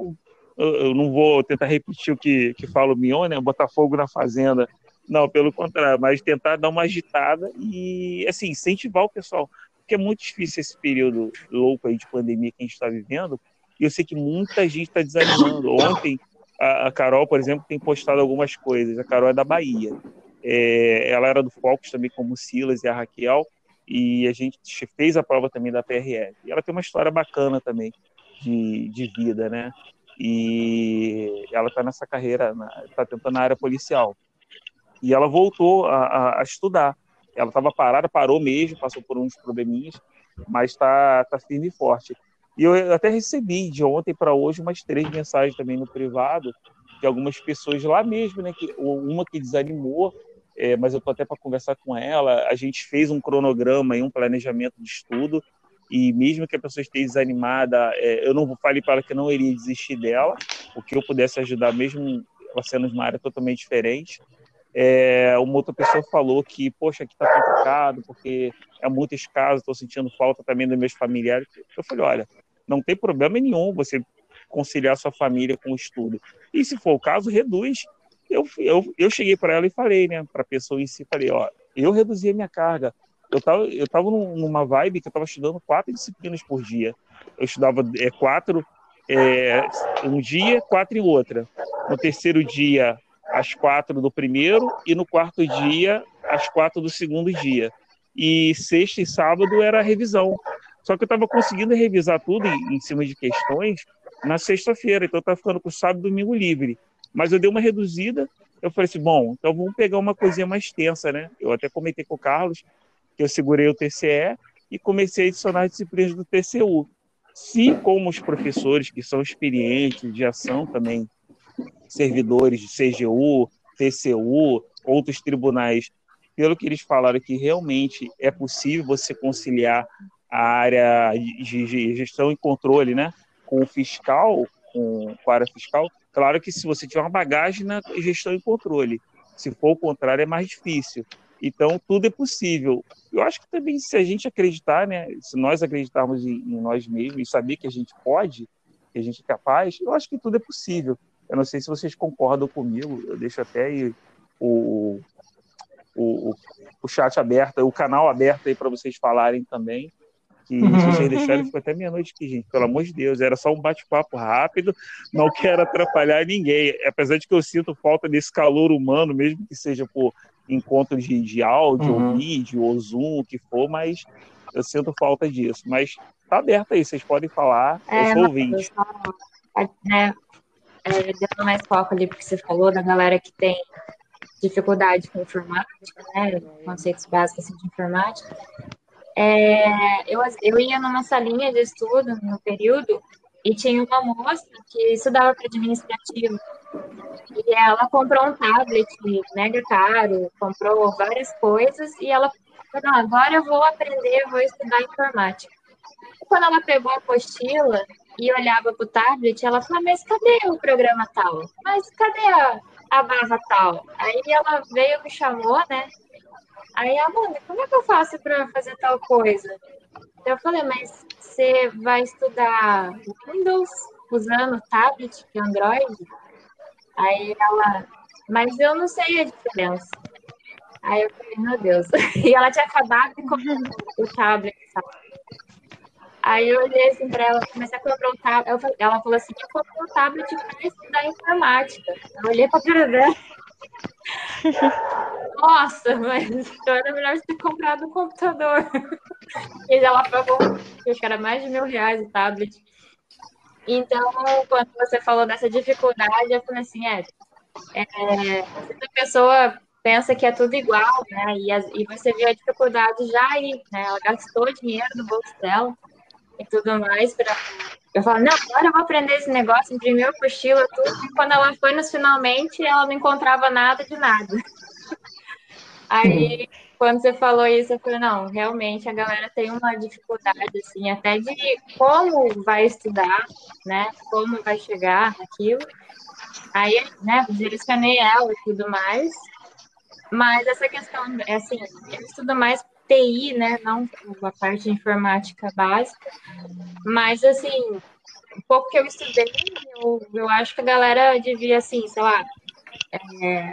Eu não vou tentar repetir o que, que fala o Mion, né? Botar fogo na fazenda. Não, pelo contrário, mas tentar dar uma agitada e, assim, incentivar o pessoal. Porque é muito difícil esse período louco aí de pandemia que a gente está vivendo. E eu sei que muita gente está desanimando. Ontem, a, Carol, por exemplo, tem postado algumas coisas. A Carol é da Bahia. É, ela era do Focus também, como o Silas e a Raquel, e a gente fez a prova também da PRF. E ela tem uma história bacana também de, de vida, né? e ela está nessa carreira, está tentando na área policial. E ela voltou a, a, a estudar. Ela estava parada, parou mesmo, passou por uns probleminhas, mas está tá firme e forte. E eu até recebi de ontem para hoje umas três mensagens também no privado de algumas pessoas lá mesmo, né? Que, uma que desanimou, é, mas eu estou até para conversar com ela. A gente fez um cronograma e um planejamento de estudo e mesmo que a pessoa esteja desanimada, é, eu não falei para ela que não iria desistir dela, o que eu pudesse ajudar, mesmo ela sendo uma área totalmente diferente. É, uma outra pessoa falou que, poxa, aqui está complicado, porque é muito escaso, estou sentindo falta também dos meus familiares. Eu falei, olha, não tem problema nenhum você conciliar sua família com o estudo. E se for o caso, reduz. Eu, eu, eu cheguei para ela e falei, né, para pessoa em si, falei, ó, eu reduzi a minha carga, eu tava, eu tava numa vibe que eu tava estudando quatro disciplinas por dia. Eu estudava é, quatro é, um dia, quatro em outra. No terceiro dia, as quatro do primeiro, e no quarto dia, as quatro do segundo dia. E sexta e sábado era a revisão. Só que eu estava conseguindo revisar tudo em, cima de questões na sexta-feira, então eu estava ficando com sábado e domingo livre. Mas eu dei uma reduzida, eu falei assim, bom, então vamos pegar uma coisinha mais tensa, né? Eu até comentei com o Carlos, que eu segurei o TCE e comecei a adicionar disciplinas do TCU. Se, como os professores que são experientes de ação também, servidores de CGU, TCU, outros tribunais, pelo que eles falaram que realmente é possível você conciliar a área de gestão e controle, né, com o fiscal, com, com a área fiscal, claro que se você tiver uma bagagem na gestão e controle, se for o contrário é mais difícil. Então, tudo é possível. Eu acho que também, se a gente acreditar, né, se nós acreditarmos em, em nós mesmos e saber que a gente pode, que a gente é capaz, eu acho que tudo é possível. Eu não sei se vocês concordam comigo, eu deixo até aí o, o, o chat aberto, o canal aberto aí para vocês falarem também. Que se vocês deixarem, fica até meia-noite aqui, gente. Pelo amor de Deus, era só um bate-papo rápido, não quero atrapalhar ninguém. Apesar de que eu sinto falta desse calor humano, mesmo que seja por encontros de, de áudio, uhum. ou vídeo, ou Zoom, o que for, mas eu sinto falta disso. Mas tá aberto aí, vocês podem falar, é, eu sou ouvinte. É, né, é, dando mais foco ali, porque você falou da galera que tem dificuldade com informática, né, conceitos básicos assim, de informática. É, eu, eu ia numa salinha de estudo no período e tinha uma moça que estudava para administrativo. E ela comprou um tablet mega caro, comprou várias coisas e ela falou, agora eu vou aprender, vou estudar informática. E quando ela pegou a apostila e olhava para o tablet, ela falou, mas cadê o programa tal? Mas cadê a, a barra tal? Aí ela veio, me chamou, né? Aí, Amanda, como é que eu faço para fazer tal coisa? Eu falei, mas você vai estudar Windows usando tablet e Android? Aí ela, mas eu não sei a diferença. Aí eu falei, meu Deus. (laughs) E ela tinha acabado comprar o tablet, sabe? Aí eu olhei assim para ela, comecei a comprar o tablet. Ela falou assim: eu comprei um tablet para estudar informática. Eu olhei para a cara dela. (laughs) Nossa, mas então era melhor ter comprado um computador. (laughs) E ela pagou, acho que era mais de mil reais o tablet. Então, quando você falou dessa dificuldade, eu falei assim, é, é a pessoa pensa que é tudo igual, né? E, e você vê a dificuldade já aí, né? Ela gastou dinheiro no bolso dela e tudo mais para eu falo, não, agora eu vou aprender esse negócio, imprimir o apostila, tudo. E quando ela foi nos finalmente, ela não encontrava nada de nada. (laughs) Aí, quando você falou isso, eu falei, não, realmente a galera tem uma dificuldade, assim, até de como vai estudar, né? Como vai chegar naquilo. Aí, né, escaneia ela e tudo mais. Mas essa questão, é assim, eu estudo mais TI, né? Não a parte de informática básica. Mas, assim, um pouco que eu estudei, eu, eu acho que a galera devia, assim, sei lá, é,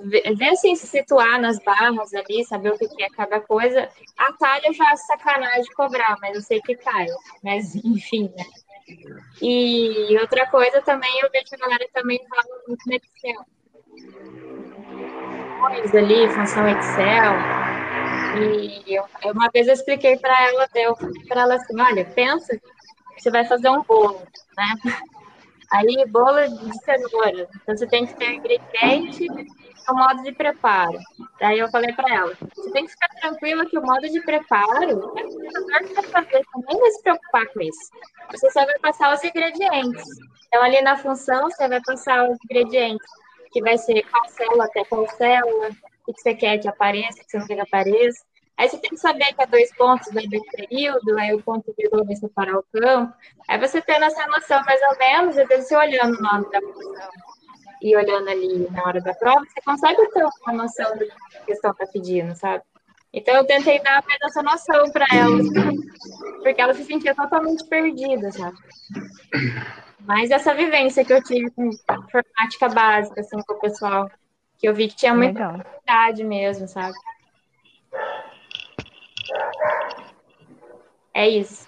ver, assim, se situar nas barras ali, saber o que, é cada coisa. A talha eu já sacanagem cobrar, mas eu sei que cai. Mas, (laughs) enfim, né? E outra coisa também, eu vejo que a galera também fala muito no Excel. Ali, função Excel, e eu, uma vez eu expliquei para ela, eu para ela assim, olha, pensa que você vai fazer um bolo, né? (laughs) Aí, bolo de cenoura. Então, você tem que ter ingrediente o modo de preparo. Daí eu falei para ela, você tem que ficar tranquila que o modo de preparo, é você nem vai se preocupar com isso. Você só vai passar os ingredientes. Então, ali na função, você vai passar os ingredientes, que vai ser célula até célula, o que você quer que apareça, o que você não quer que apareça. Aí você tem que saber que é dois pontos vai do período, aí o ponto vírgula vai separar o campo. Aí você tendo essa noção mais ou menos, às vezes você olhando o nome da função e olhando ali na hora da prova, você consegue ter uma noção do que a questão está pedindo, sabe? Então eu tentei dar mais essa noção para elas, porque ela se sentia totalmente perdida, sabe? Mas essa vivência que eu tive com informática básica, assim, com o pessoal, que eu vi que tinha muita dificuldade mesmo, sabe? É isso.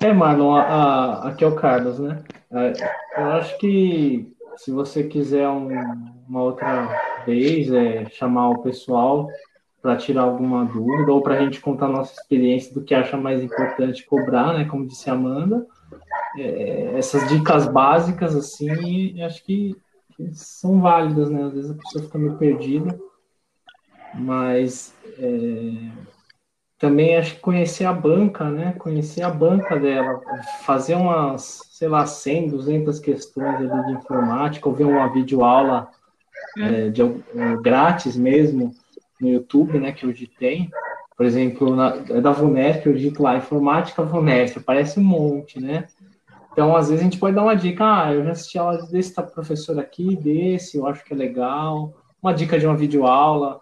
É, é Marlon, a, a, aqui é o Carlos, né? É, eu acho que se você quiser um, uma outra vez é, chamar o pessoal para tirar alguma dúvida ou para a gente contar a nossa experiência do que acha mais importante cobrar, né? Como disse a Amanda, é, essas dicas básicas assim, acho que, que são válidas, né? Às vezes a pessoa fica meio perdida mas é, também acho que conhecer a banca, né? Conhecer a banca dela, fazer umas, sei lá, 100, 200 questões ali de informática, ou ver uma videoaula é, de, é, grátis mesmo no YouTube, né? Que hoje tem. Por exemplo, na, é da VUNESP, eu digito lá, informática VUNESP, aparece um monte, né? Então, às vezes, a gente pode dar uma dica, ah, eu já assisti aula desse professor aqui, desse, eu acho que é legal. Uma dica de uma videoaula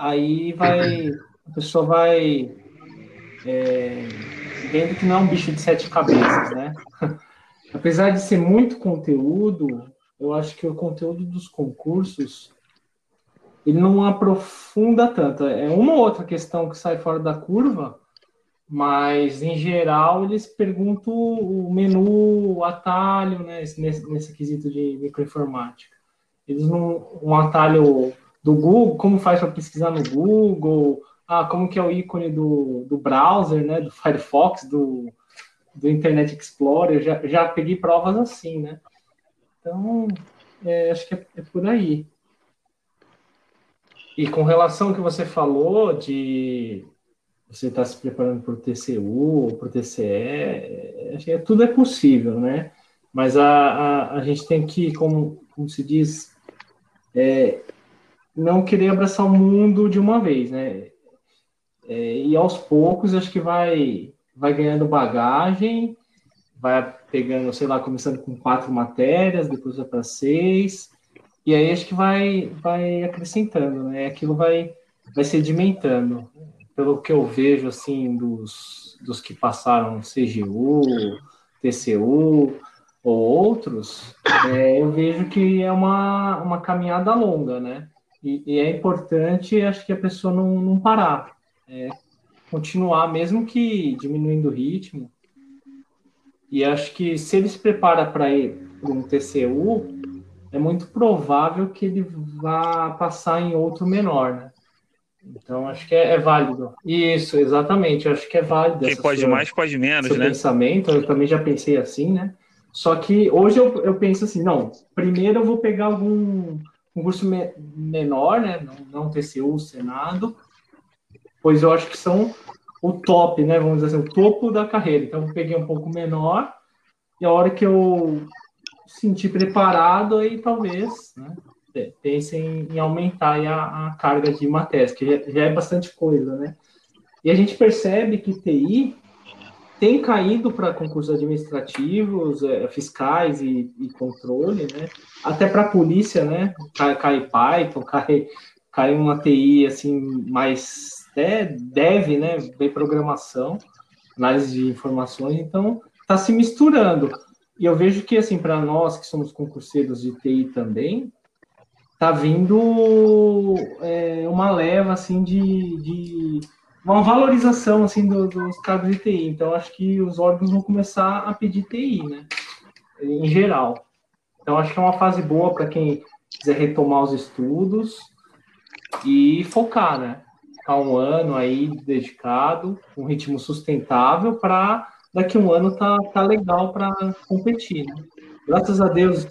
aí vai a pessoa vai é, vendo que não é um bicho de sete cabeças, né? (laughs) Apesar de ser muito conteúdo, eu acho que o conteúdo dos concursos ele não aprofunda tanto. É uma ou outra questão que sai fora da curva, mas em geral eles perguntam o menu, o atalho, né? Nesse, nesse quesito de microinformática. Eles não um atalho do Google, como faz para pesquisar no Google, ah, como que é o ícone do, do browser, né, do Firefox, do, do Internet Explorer, já, já peguei provas assim, né? Então, é, acho que é, é, por aí. E com relação ao que você falou de você estar tá se preparando para o TCU ou para o TCE, é, é, tudo é possível, né? Mas a, a, a gente tem que, como, como se diz, é, não querer abraçar o mundo de uma vez, né? É, e aos poucos acho que vai vai ganhando bagagem, vai pegando, sei lá, começando com quatro matérias, depois vai para seis, e aí acho que vai vai acrescentando, né? Aquilo vai vai sedimentando. Pelo que eu vejo assim dos dos que passaram CGU, TCU ou outros, é, eu vejo que é uma, uma caminhada longa, né? E, e, é importante, acho que a pessoa não, não parar, é, continuar, mesmo que diminuindo o ritmo. E acho que se ele se prepara para ir para um TCU, é muito provável que ele vá passar em outro menor, né? Então acho que é, é válido. Isso, exatamente. Acho que é válido. Quem pode sua, mais, pode menos, né? Pensamento, eu também já pensei assim, né? Só que hoje eu, eu penso assim, não, primeiro eu vou pegar algum um curso me menor, né? Não, não TCU, Senado, pois eu acho que são o top, né? Vamos dizer assim, o topo da carreira. Então, eu peguei um pouco menor e a hora que eu sentir preparado, aí talvez, né? Pense em, em aumentar a, a, carga de matérias, que já, já é bastante coisa, né? E a gente percebe que TI tem caído para concursos administrativos, é, fiscais e, e, controle, né? Até para a polícia, né? Cai, cai, Python, cai, cai uma TI assim mais é, deve, né? Bem programação, análise de informações, então está se misturando. E eu vejo que assim para nós que somos concurseiros de TI também, tá vindo é, uma leva assim de, de uma valorização assim do, dos cargos de TI. Então acho que os órgãos vão começar a pedir TI, né? Em geral. Então acho que é uma fase boa para quem quiser retomar os estudos e focar, né? Ficar um ano aí dedicado, um ritmo sustentável para daqui um ano tá, tá legal para competir. Né? Graças a Deus,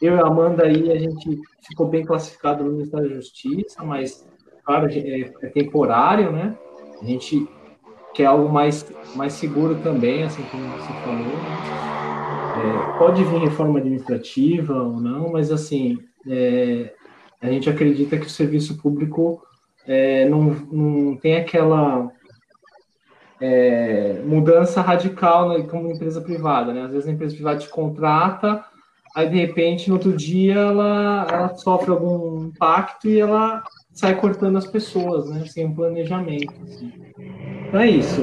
eu e a Amanda aí, a gente ficou bem classificado no Ministério da Justiça, mas, claro, é, é temporário, né? A gente quer algo mais, mais seguro também, assim como você falou. Né? É, pode vir reforma administrativa ou não, mas, assim, é, a gente acredita que o serviço público é, não, não tem aquela é, mudança radical né, como empresa privada. Né? Às vezes a empresa privada te contrata, aí de repente no outro dia ela, ela sofre algum impacto e ela sai cortando as pessoas, né? sem um planejamento. Assim. Então é isso.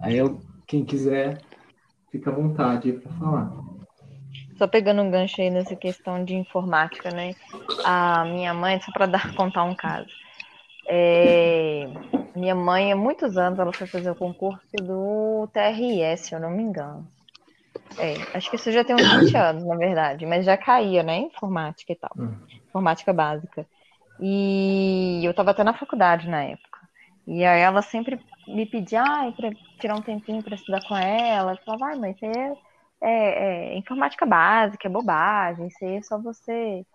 Aí quem quiser, fica à vontade para falar. Só pegando um gancho aí nessa questão de informática, né? A minha mãe, só para dar contar um caso. É, minha mãe, há muitos anos, ela foi fazer o concurso do TRS, se eu não me engano. É, acho que isso já tem uns 20 anos, na verdade, mas já caía, né? Informática e tal. Hum. Informática básica. E eu estava até na faculdade na época. E aí ela sempre me pedia ah, para tirar um tempinho para estudar com ela. Eu falava, ah, mas você é, é, informática básica, é bobagem, isso aí é só você.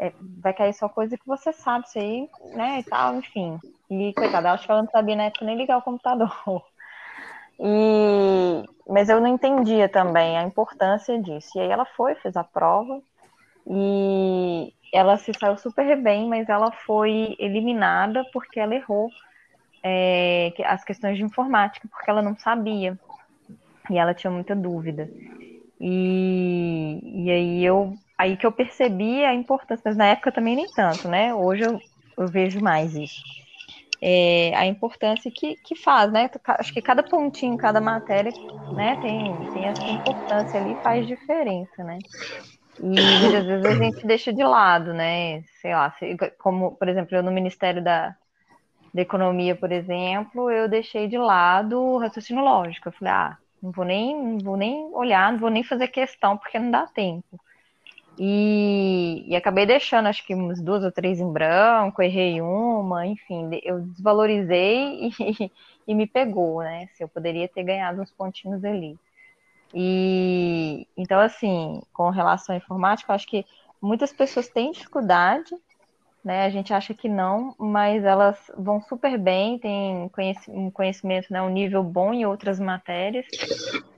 É, vai cair só coisa que você sabe, isso aí, né, e tal, enfim. E, coitada, acho que ela não sabia na época nem ligar o computador. E, mas eu não entendia também a importância disso. E aí ela foi, fez a prova, e ela se saiu super bem, mas ela foi eliminada porque ela errou é, as questões de informática, porque ela não sabia. E ela tinha muita dúvida. E, e aí eu aí que eu percebi a importância, mas na época também nem tanto, né? Hoje eu, eu vejo mais isso. É, a importância que, que faz, né? Acho que cada pontinho, cada matéria, né, tem, tem essa importância ali, faz diferença, né? E muitas vezes a gente deixa de lado, né? Sei lá, como, por exemplo, eu no Ministério da, da Economia, por exemplo, eu deixei de lado o raciocínio lógico. Eu falei, ah, não vou nem, não vou nem olhar, não vou nem fazer questão, porque não dá tempo. E, e, acabei deixando, acho que umas duas ou três em branco, errei uma, enfim, eu desvalorizei (laughs) e, e me pegou, né? Se eu poderia ter ganhado uns pontinhos ali. E então, assim, com relação à informática, eu acho que muitas pessoas têm dificuldade né? A gente acha que não, mas elas vão super bem, têm um conhecimento, né, um nível bom em outras matérias.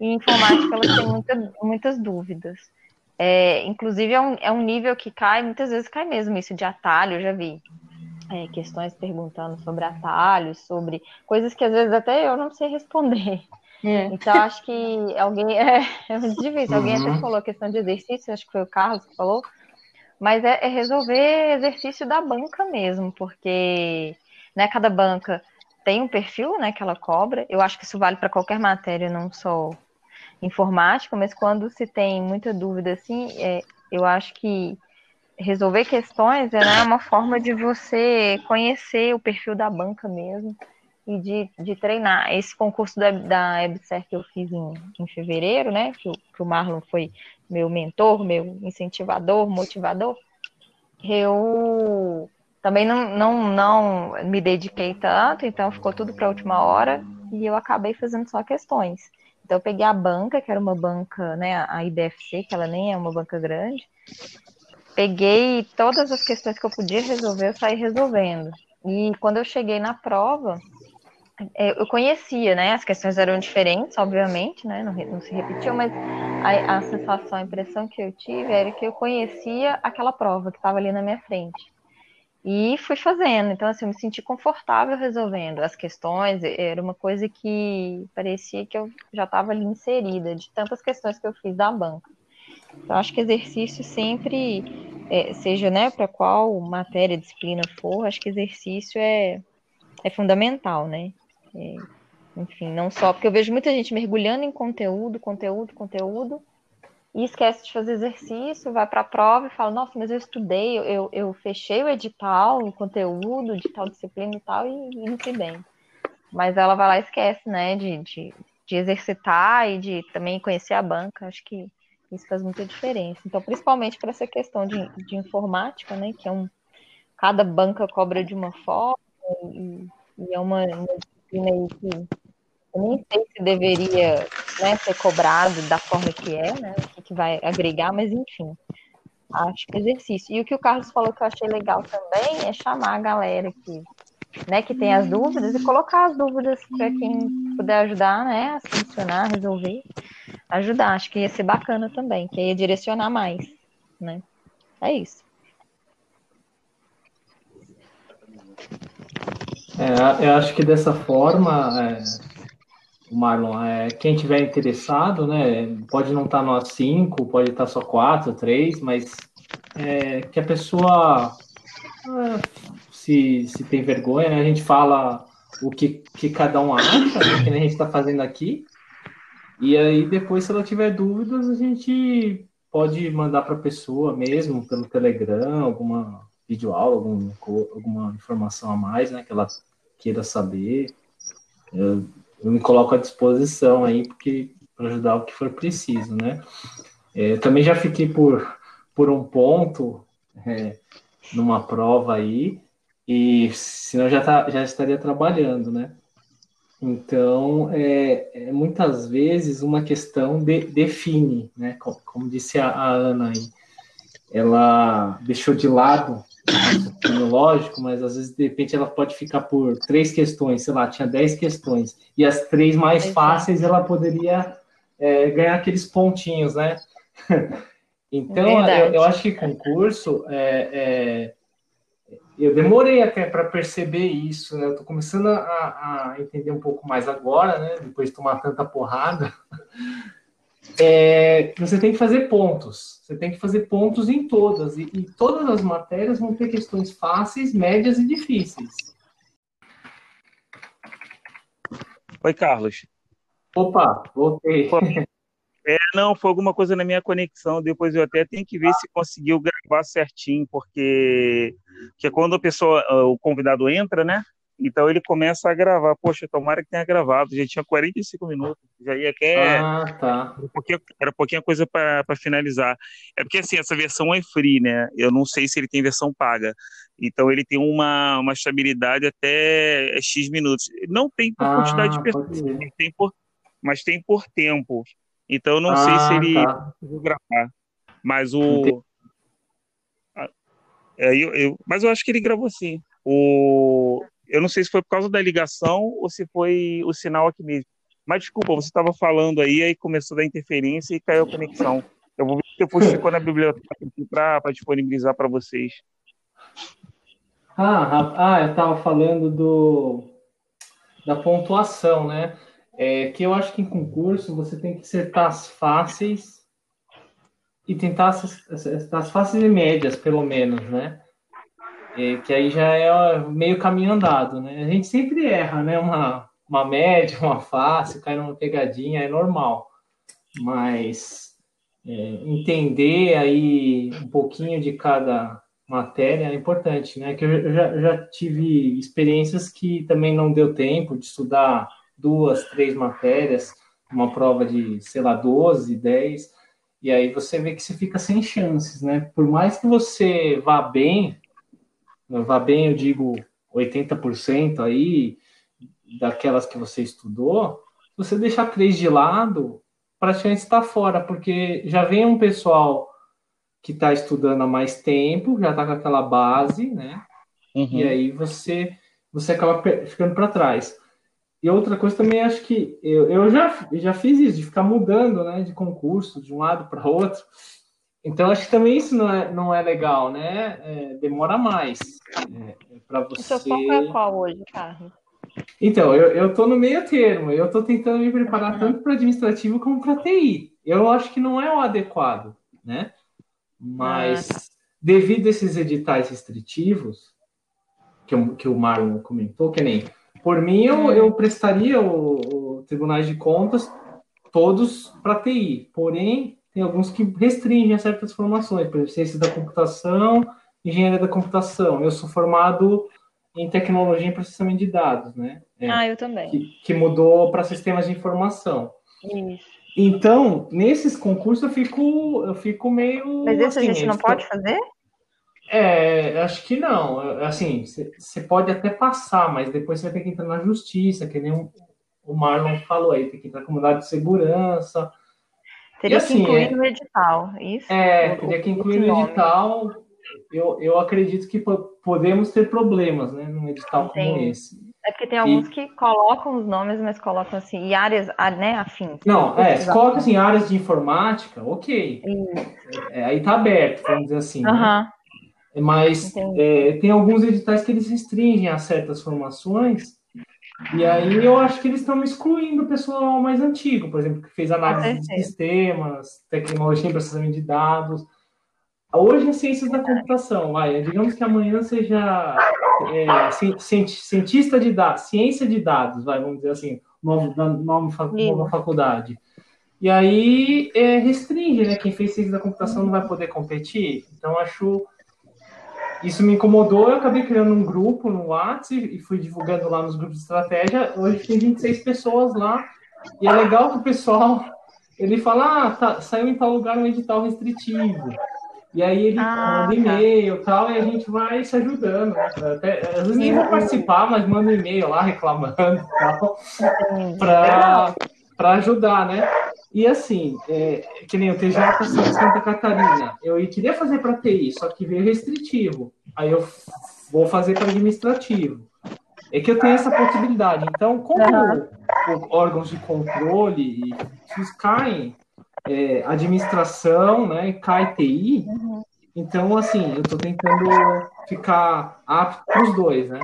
E informática elas têm muita, muitas dúvidas. É, inclusive é um, é um nível que cai, muitas vezes cai mesmo isso de atalho, eu já vi. É, questões perguntando sobre atalhos, sobre coisas que às vezes até eu não sei responder. É. Então, acho que alguém. É, é muito difícil. Alguém até uhum. falou a questão de exercício, acho que foi o Carlos que falou mas é, é resolver exercício da banca mesmo, porque né, cada banca tem um perfil né, que ela cobra. Eu acho que isso vale para qualquer matéria, não só informática, mas quando se tem muita dúvida assim, é, eu acho que resolver questões é né, uma forma de você conhecer o perfil da banca mesmo e de, de treinar. Esse concurso da, da EBSER que eu fiz em, em fevereiro, né? Que, que o Marlon foi meu mentor, meu incentivador, motivador, eu também não, não, não me dediquei tanto, então ficou tudo para a última hora e eu acabei fazendo só questões. Então eu peguei a banca, que era uma banca, né, a IBFC, que ela nem é uma banca grande, peguei todas as questões que eu podia resolver, eu saí resolvendo. E quando eu cheguei na prova, é, eu conhecia, né? As questões eram diferentes, obviamente, né? Não, não se repetiam, mas a, a, sensação, a impressão que eu tive era que eu conhecia aquela prova que estava ali na minha frente. E fui fazendo, então assim, eu me senti confortável resolvendo as questões, era uma coisa que parecia que eu já estava ali inserida, de tantas questões que eu fiz da banca. Então, acho que exercício sempre, é, seja né, para qual matéria, disciplina for, acho que exercício é, é fundamental, né? É, enfim, não só, porque eu vejo muita gente mergulhando em conteúdo, conteúdo, conteúdo, e esquece de fazer exercício, vai para a prova e fala, nossa, mas eu estudei, eu, eu fechei o edital, o conteúdo de tal disciplina e tal, e, e não fui bem. Mas ela vai lá e esquece, né, de, de, de exercitar e de também conhecer a banca, acho que isso faz muita diferença. Então, principalmente para essa questão de, de informática, né, que é um, cada banca cobra de uma forma, e, e é uma, uma disciplina aí que Eu nem sei se deveria né, ser cobrado da forma que é, né? Que vai agregar, mas enfim. Acho que exercício. E o que o Carlos falou que eu achei legal também é chamar a galera que, né, que tem as dúvidas e colocar as dúvidas para quem puder ajudar, né, a solucionar, resolver, ajudar. Acho que ia ser bacana também, que ia direcionar mais, né? É isso. É, eu acho que dessa forma, é, Marlon, é, quem tiver interessado, né, pode não estar tá no A5, pode estar tá só 4, 3, mas é, que a pessoa, é, se, se tem vergonha, né, a gente fala o que, que cada um acha, né, que a gente está fazendo aqui, e aí depois, se ela tiver dúvidas, a gente pode mandar para a pessoa mesmo, pelo Telegram, alguma videoaula, algum, alguma informação a mais, né, que ela queira saber. Eu, eu me coloco à disposição aí, porque para ajudar o que for preciso, né? É, também já fiquei por, por um ponto é, numa prova aí, e senão já, tá, já estaria trabalhando, né? Então, é, é, muitas vezes uma questão de, define, né? Como, como disse a, a, Ana aí, ela deixou de lado lógico, mas às vezes de repente ela pode ficar por três questões, sei lá, tinha dez questões, e as três mais fáceis ela poderia é, ganhar aqueles pontinhos, né? (laughs) então, eu, eu, acho que concurso é, é eu demorei até para perceber isso, né? Eu tô começando a, a, entender um pouco mais agora, né? Depois de tomar tanta porrada. (laughs) É, você tem que fazer pontos. Você tem que fazer pontos em todas. E, e todas as matérias vão ter questões fáceis, médias e difíceis. Oi, Carlos. Opa, voltei. É, não, foi alguma coisa na minha conexão. Depois eu até tenho que ver se conseguiu gravar certinho, porque que é quando a pessoa, o convidado entra, né? Então ele começa a gravar. Poxa, tomara que tenha gravado. Já tinha 45 minutos. Já ia até. Ah, tá. Era pouquinha, era pouquinha coisa para finalizar. É porque assim, essa versão é free, né? Eu não sei se ele tem versão paga. Então ele tem uma, uma estabilidade até X minutos. Não tem por ah, quantidade de pessoas, mas tem por, mas tem por tempo. Então eu não ah, sei se ele tá. gravar. Mas o. É, eu, eu, mas eu acho que ele gravou sim. O, eu não sei se foi por causa da ligação ou se foi o sinal aqui mesmo. Mas desculpa, você estava falando aí, aí começou a interferência e caiu a conexão. Eu vou ver se depois ficou na biblioteca para disponibilizar para vocês. Ah, ah, eu estava falando do da pontuação, né? É, que eu acho que em concurso você tem que acertar as fáceis e tentar acertar as fáceis e médias, pelo menos, né? É, que aí já é meio caminho andado, né? A gente sempre erra, né? Uma, uma média, (laughs) uma fácil, cai numa pegadinha, é normal. Mas é, entender aí um pouquinho de cada matéria é importante, né? Que eu já, já tive experiências que também não deu tempo de estudar duas, três matérias, uma prova de, sei lá, 12, 10, e aí você vê que você fica sem chances, né? Por mais que você vá bem, vá bem, eu digo 80% aí, daquelas que você estudou, você deixar três de lado, praticamente está fora, porque já vem um pessoal que está estudando há mais tempo, já está com aquela base, né? Uhum. E aí você, você acaba ficando para trás. E outra coisa também, acho que eu, eu já, já fiz isso, de ficar mudando né, de concurso de um lado para outro. Então, acho que também isso não é, não é legal, né? É, demora mais é, é para você. O seu foco é qual hoje, Carlos? Então, eu estou no meio termo. Eu estou tentando me preparar uhum. tanto para administrativo como para TI. Eu acho que não é o adequado, né? Mas, uhum. devido a esses editais restritivos, que, que o Marlon comentou, que nem por mim, eu, eu prestaria o, o Tribunais de Contas todos para TI, porém, tem alguns que restringem certas formações, por exemplo, ciência da computação, engenharia da computação. Eu sou formado em tecnologia e processamento de dados, né? É, ah, eu também. Que, que mudou para sistemas de informação. Isso. Então, nesses concursos eu fico, eu fico meio. Mas esse assim, a gente não pode fazer? É, acho que não. Assim, você pode até passar, mas depois você vai ter que entrar na justiça, que nem o Marlon falou aí, tem que entrar comunidade de segurança. Teria assim, que incluir é, no edital, isso? É, teria que incluir no edital. Eu, eu acredito que podemos ter problemas, né, num edital Entendi. como esse. É porque tem alguns e... que colocam os nomes, mas colocam assim, e áreas, né, afins. Não, é, se coloca assim, áreas de informática, ok. É, aí tá aberto, vamos dizer assim. Uhum. Né? Mas é, tem alguns editais que eles restringem a certas formações, e aí eu acho que eles estão excluindo o pessoal mais antigo, por exemplo, que fez análise de sistemas, tecnologia em processamento de dados. Hoje é ciências da computação, vai. Digamos que amanhã seja é, cientista de dados, ciência de dados, vai, vamos dizer assim, nova, nova faculdade. E aí é, restringe, né? Quem fez ciência da computação não vai poder competir. Então acho isso me incomodou, eu acabei criando um grupo no WhatsApp e fui divulgando lá nos grupos de estratégia. Hoje tem 26 pessoas lá. E é legal que o pessoal ele fala, ah, tá, saiu em tal lugar um edital restritivo. E aí ele ah, manda tá. e-mail e tal, e a gente vai se ajudando. Né? Até, às vezes nem vou participar, mas manda um e-mail lá reclamando e tal, para ajudar, né? E assim, é, que nem o TJ Santa Catarina, eu queria fazer para TI, só que veio restritivo. Aí eu vou fazer para administrativo. É que eu tenho essa possibilidade. Então, como uhum. órgãos de controle caem é, administração, né, cai TI, uhum. então, assim, eu estou tentando ficar apto para os dois, né?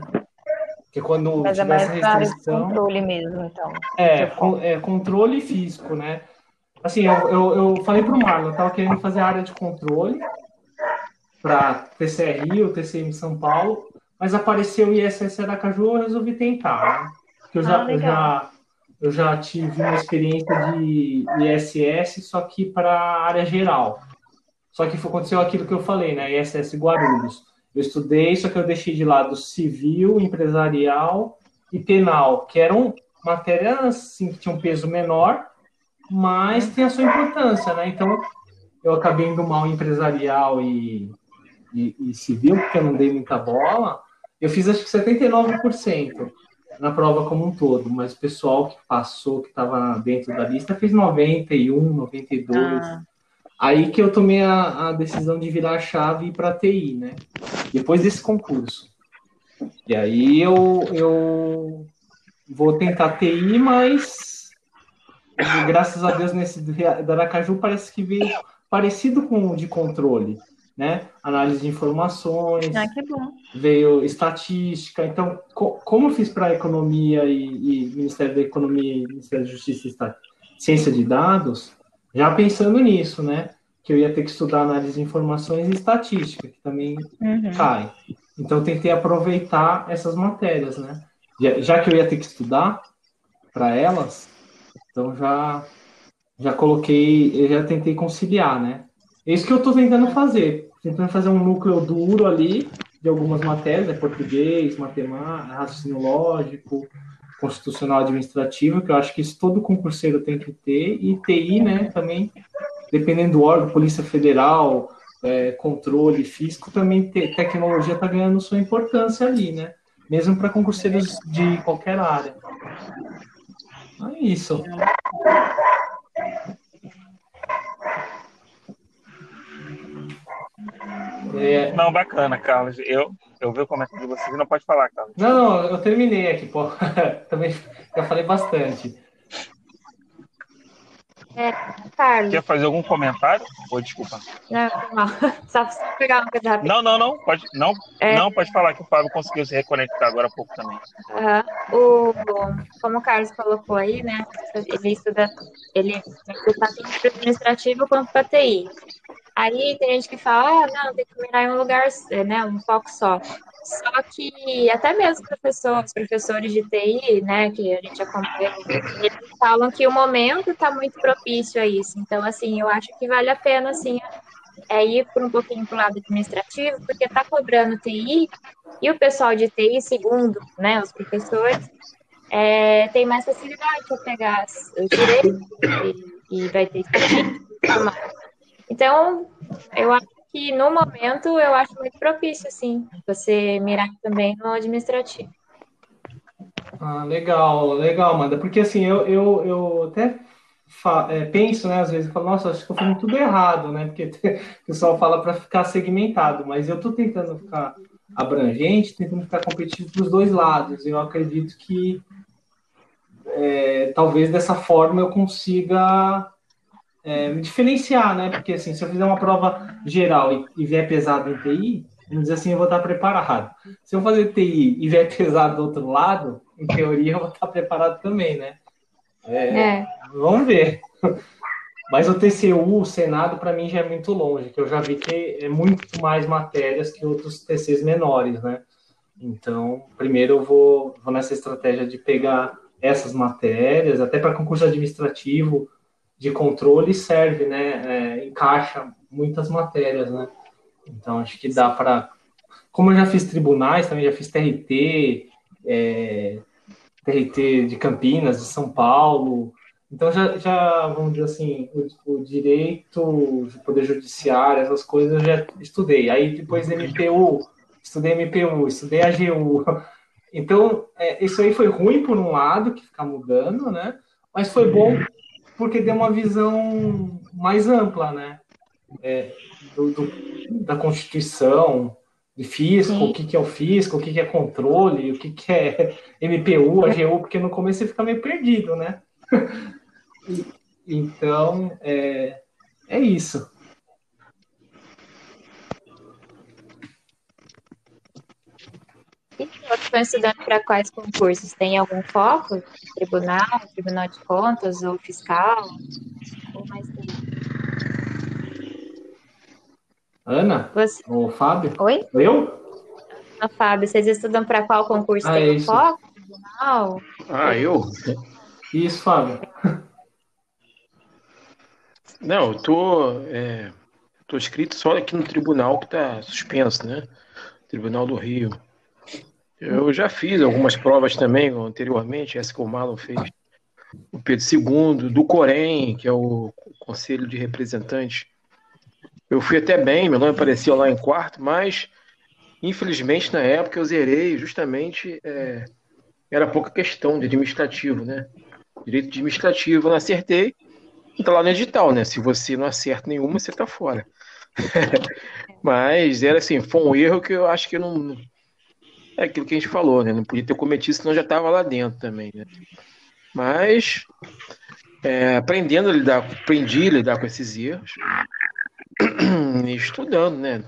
Porque quando Mas é tiver é essa restrição... controle mesmo, então. É, com, é, controle físico, né? Assim, eu, eu, eu falei para o Marlon, eu estava querendo fazer a área de controle para TCRI ou TCM São Paulo, mas apareceu o ISS Aracaju, eu resolvi tentar, né? Porque eu já, ah, eu já eu já tive uma experiência de ISS, só que para a área geral. Só que aconteceu aquilo que eu falei, né? ISS Guarulhos. Eu estudei, só que eu deixei de lado civil, empresarial e penal, que eram matérias assim, que tinham peso menor, mas tem a sua importância, né? Então, eu acabei indo mal empresarial e, e, e civil, porque eu não dei muita bola. Eu fiz acho que 79% na prova como um todo, mas o pessoal que passou, que estava dentro da lista, fez 91, 92. Ah. Aí que eu tomei a, a, decisão de virar a chave e ir para TI, né? Depois desse concurso. E aí eu, eu vou tentar TI, mas graças a Deus nesse da Aracaju parece que veio parecido com o de controle né? Análise de informações. Ah. Veio estatística. Então, co como eu fiz para economia e, e, Ministério da Economia e Ministério da Justiça e Ciência de Dados, já pensando nisso, né? Que eu ia ter que estudar análise de informações e estatística, que também uhum. cai. Então, tentei aproveitar essas matérias, né? Já, já que eu ia ter que estudar para elas, então já já coloquei, já tentei conciliar, né? É isso que eu estou tentando fazer. Tentando fazer um núcleo duro ali de algumas matérias, né? português, matemática, raciocínio lógico, constitucional administrativo, que eu acho que isso todo concurseiro tem que ter, e TI, né, também, dependendo do órgão, Polícia Federal, é, controle físico, também te, tecnologia está ganhando sua importância ali, né? Mesmo para concurseiros de qualquer área. É isso. É... Não, bacana, Carlos. Eu, eu vi o comentário de vocês não pode falar, Carlos. Não, não, eu terminei aqui, pô. (laughs) Também já falei bastante. É, Carlos. Quer fazer algum comentário? Ou desculpa. Não, não. Só pegar uma coisa rápida. Não, não, não. Pode, não, é... não, pode falar que o Fábio conseguiu se reconectar agora há pouco também. Uhum. O, como o Carlos colocou aí, né? Ele estuda, ele está tanto administrativo quanto para TI. Aí tem gente que fala, ah, não, tem que mirar em um lugar, né, um foco só. Só que até mesmo professores, professores de TI, né, que a gente acompanha, eles falam que o momento está muito propício a isso. Então, assim, eu acho que vale a pena, assim, é ir por um pouquinho para o lado administrativo, porque está cobrando TI e o pessoal de TI, segundo, né, os professores, é, tem mais facilidade para pegar os direitos e, e vai ter estatística então, eu acho que no momento eu acho muito propício, sim, você mirar também no administrativo. Ah, legal, legal, Manda. Porque assim, eu, eu, eu até é, penso, né, às vezes, eu falo, nossa, acho que eu fiz tudo errado, né? Porque (laughs) o pessoal fala para ficar segmentado, mas eu estou tentando ficar abrangente, tentando ficar competitivo dos dois lados. Eu acredito que é, talvez dessa forma eu consiga é, me diferenciar, né? Porque assim, se eu fizer uma prova geral e, e vier pesado em TI, vamos dizer assim, eu vou estar preparado. Se eu fazer TI e vier (laughs) pesado do outro lado, em teoria eu vou estar preparado também, né? É, é. Vamos ver. Mas o TCU, o Senado, para mim já é muito longe, que eu já vi que é muito mais matérias que outros TCs menores, né? Então, primeiro eu vou, vou nessa estratégia de pegar essas matérias, até para concurso administrativo de controle serve, né? É, encaixa muitas matérias, né? Então, acho que dá para. Como eu já fiz tribunais, também já fiz TRT, é, TRT de Campinas, de São Paulo, então já, já vamos dizer assim, o, o direito, o poder judiciário, essas coisas eu já estudei. Aí depois MPU, estudei MPU, estudei AGU. (laughs) Então, é, isso aí foi ruim por um lado, que fica mudando, né? Mas foi bom porque deu uma visão mais ampla, né? É, do, do, da Constituição, de fisco, Sim. o que, que é o fisco, o que, que é controle, o que, que é (laughs) MPU, AGU, porque no começo você fica meio perdido, né? (laughs) Então, é, é isso. E outros estão estudando para quais concursos? Tem algum foco? Tribunal, Tribunal de Contas ou fiscal? Ou mais tem? Ana? Você? Ou Fábio? Oi? Eu? A Fábio, vocês estudam para qual concurso? Ah, tem um foco? Tribunal? Ah, eu? Isso, Fábio. Não, eu tô, é, tô inscrito só aqui no tribunal que está suspenso, né? Tribunal do Rio. Eu já fiz algumas provas também anteriormente, essa que o Marlon fez. O Pedro II, do Corém, que é o Conselho de Representantes. Eu fui até bem, meu nome apareceu lá em quarto, mas infelizmente na época eu zerei justamente. É, era pouca questão de administrativo, né? Direito administrativo, eu não acertei Tá lá no edital, né? Se você não acerta nenhuma, você tá fora. (laughs) Mas era assim, foi um erro que eu acho que não. É aquilo que a gente falou, né? Não podia ter cometido, senão já estava lá dentro também, né? Mas é, aprendendo a lidar, aprendi a lidar com esses erros (clears throat) e estudando, né?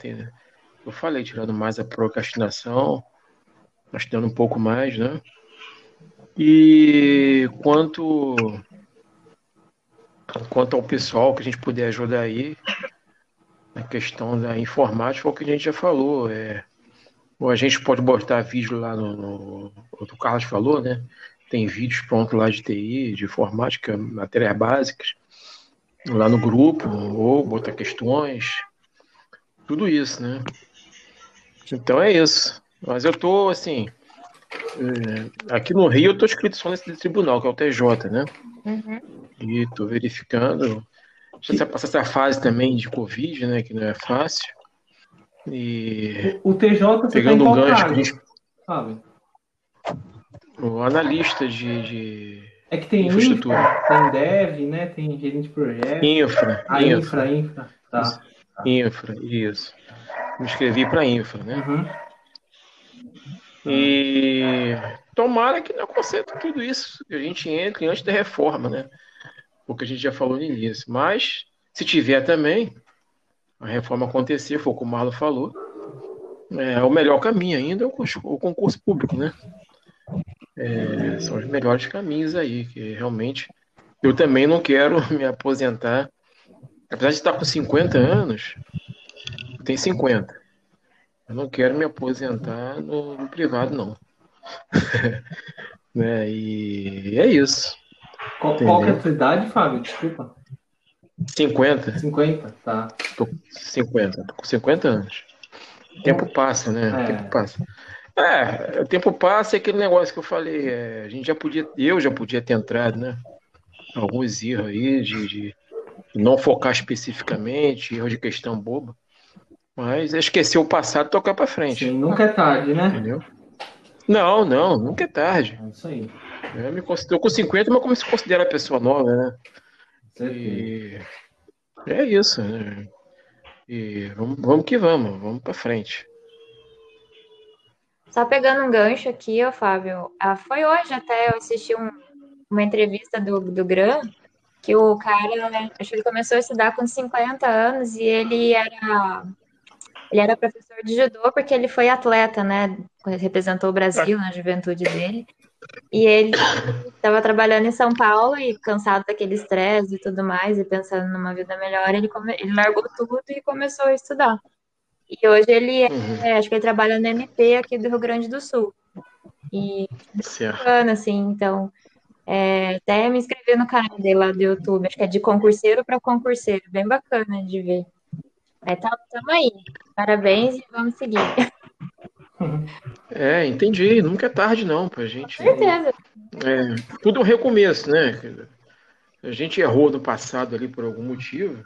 Eu falei, tirando mais a procrastinação, estudando um pouco mais, né? E quanto Quanto ao pessoal que a gente puder ajudar aí, na questão da informática, o que a gente já falou. É, ou a gente pode botar vídeo lá no, no. O Carlos falou, né? Tem vídeos prontos lá de TI, de informática, matérias básicas, lá no grupo, ou botar questões, tudo isso, né? Então é isso. Mas eu tô, assim. É, aqui no Rio eu tô inscrito só nesse tribunal, que é o TJ, né? Uhum. E estou verificando. Já passar essa fase também de Covid, né? Que não é fácil. E. O, TJ você pegando tá um gancho. Sabe? O analista de, de. É que tem infraestrutura. Infra, tem dev, né? Tem gerente de projeto. Infra. Ah, infra, infra. infra. Tá. Infra, isso. Me inscrevi para infra, né? Uhum. E tomara que não aconteça tudo isso, que a gente entre antes da reforma, né? o que a gente já falou no início. Mas, se tiver também, a reforma acontecer, foi o que o Marlon falou, é, o melhor caminho ainda é o concurso público, né? É, são os melhores caminhos aí, que realmente eu também não quero (laughs) me aposentar. Apesar de estar com 50 anos, tem 50. Eu não quero me aposentar no, no privado, não. (laughs) né? E é isso. Qual, qual é a tua idade, Fábio? Desculpa. 50. 50, tá. Tô com 50, tô com 50 anos. O tempo passa, né? É. O tempo passa. É, o tempo passa é aquele negócio que eu falei. É, a gente já podia, eu já podia ter entrado, né? Alguns erros aí de, de não focar especificamente, erro de questão boba. Mas esquecer o passado e tocar para frente. Sim, nunca é tarde, né? Entendeu? Não, não, nunca é tarde. É isso aí. Eu me considero com 50, mas como se considera pessoa nova, né? E é isso, né? E vamos, vamos que vamos, vamos pra frente. Só pegando um gancho aqui, ó, Fábio. Ah, foi hoje até eu assisti um- uma entrevista do, do Gran, que o cara, né, acho que ele começou a estudar com 50 anos e ele era ele era professor de judô porque ele foi atleta, né? Representou o Brasil na juventude dele. E ele estava trabalhando em São Paulo e cansado daquele estresse e tudo mais, e pensando numa vida melhor, ele, come- ele largou tudo e começou a estudar. E hoje ele é, Uhum, acho que ele trabalha no MP aqui do Rio Grande do Sul. E bacana, assim, então, é, até me inscrevi no canal dele lá do YouTube, acho que é de concurseiro para concurseiro, bem bacana de ver. Aí tá, tamo aí. Parabéns e vamos seguir. (laughs) É, entendi. Nunca é tarde, não, pra gente. Com certeza. É, tudo é um recomeço, né? A gente errou no passado ali por algum motivo.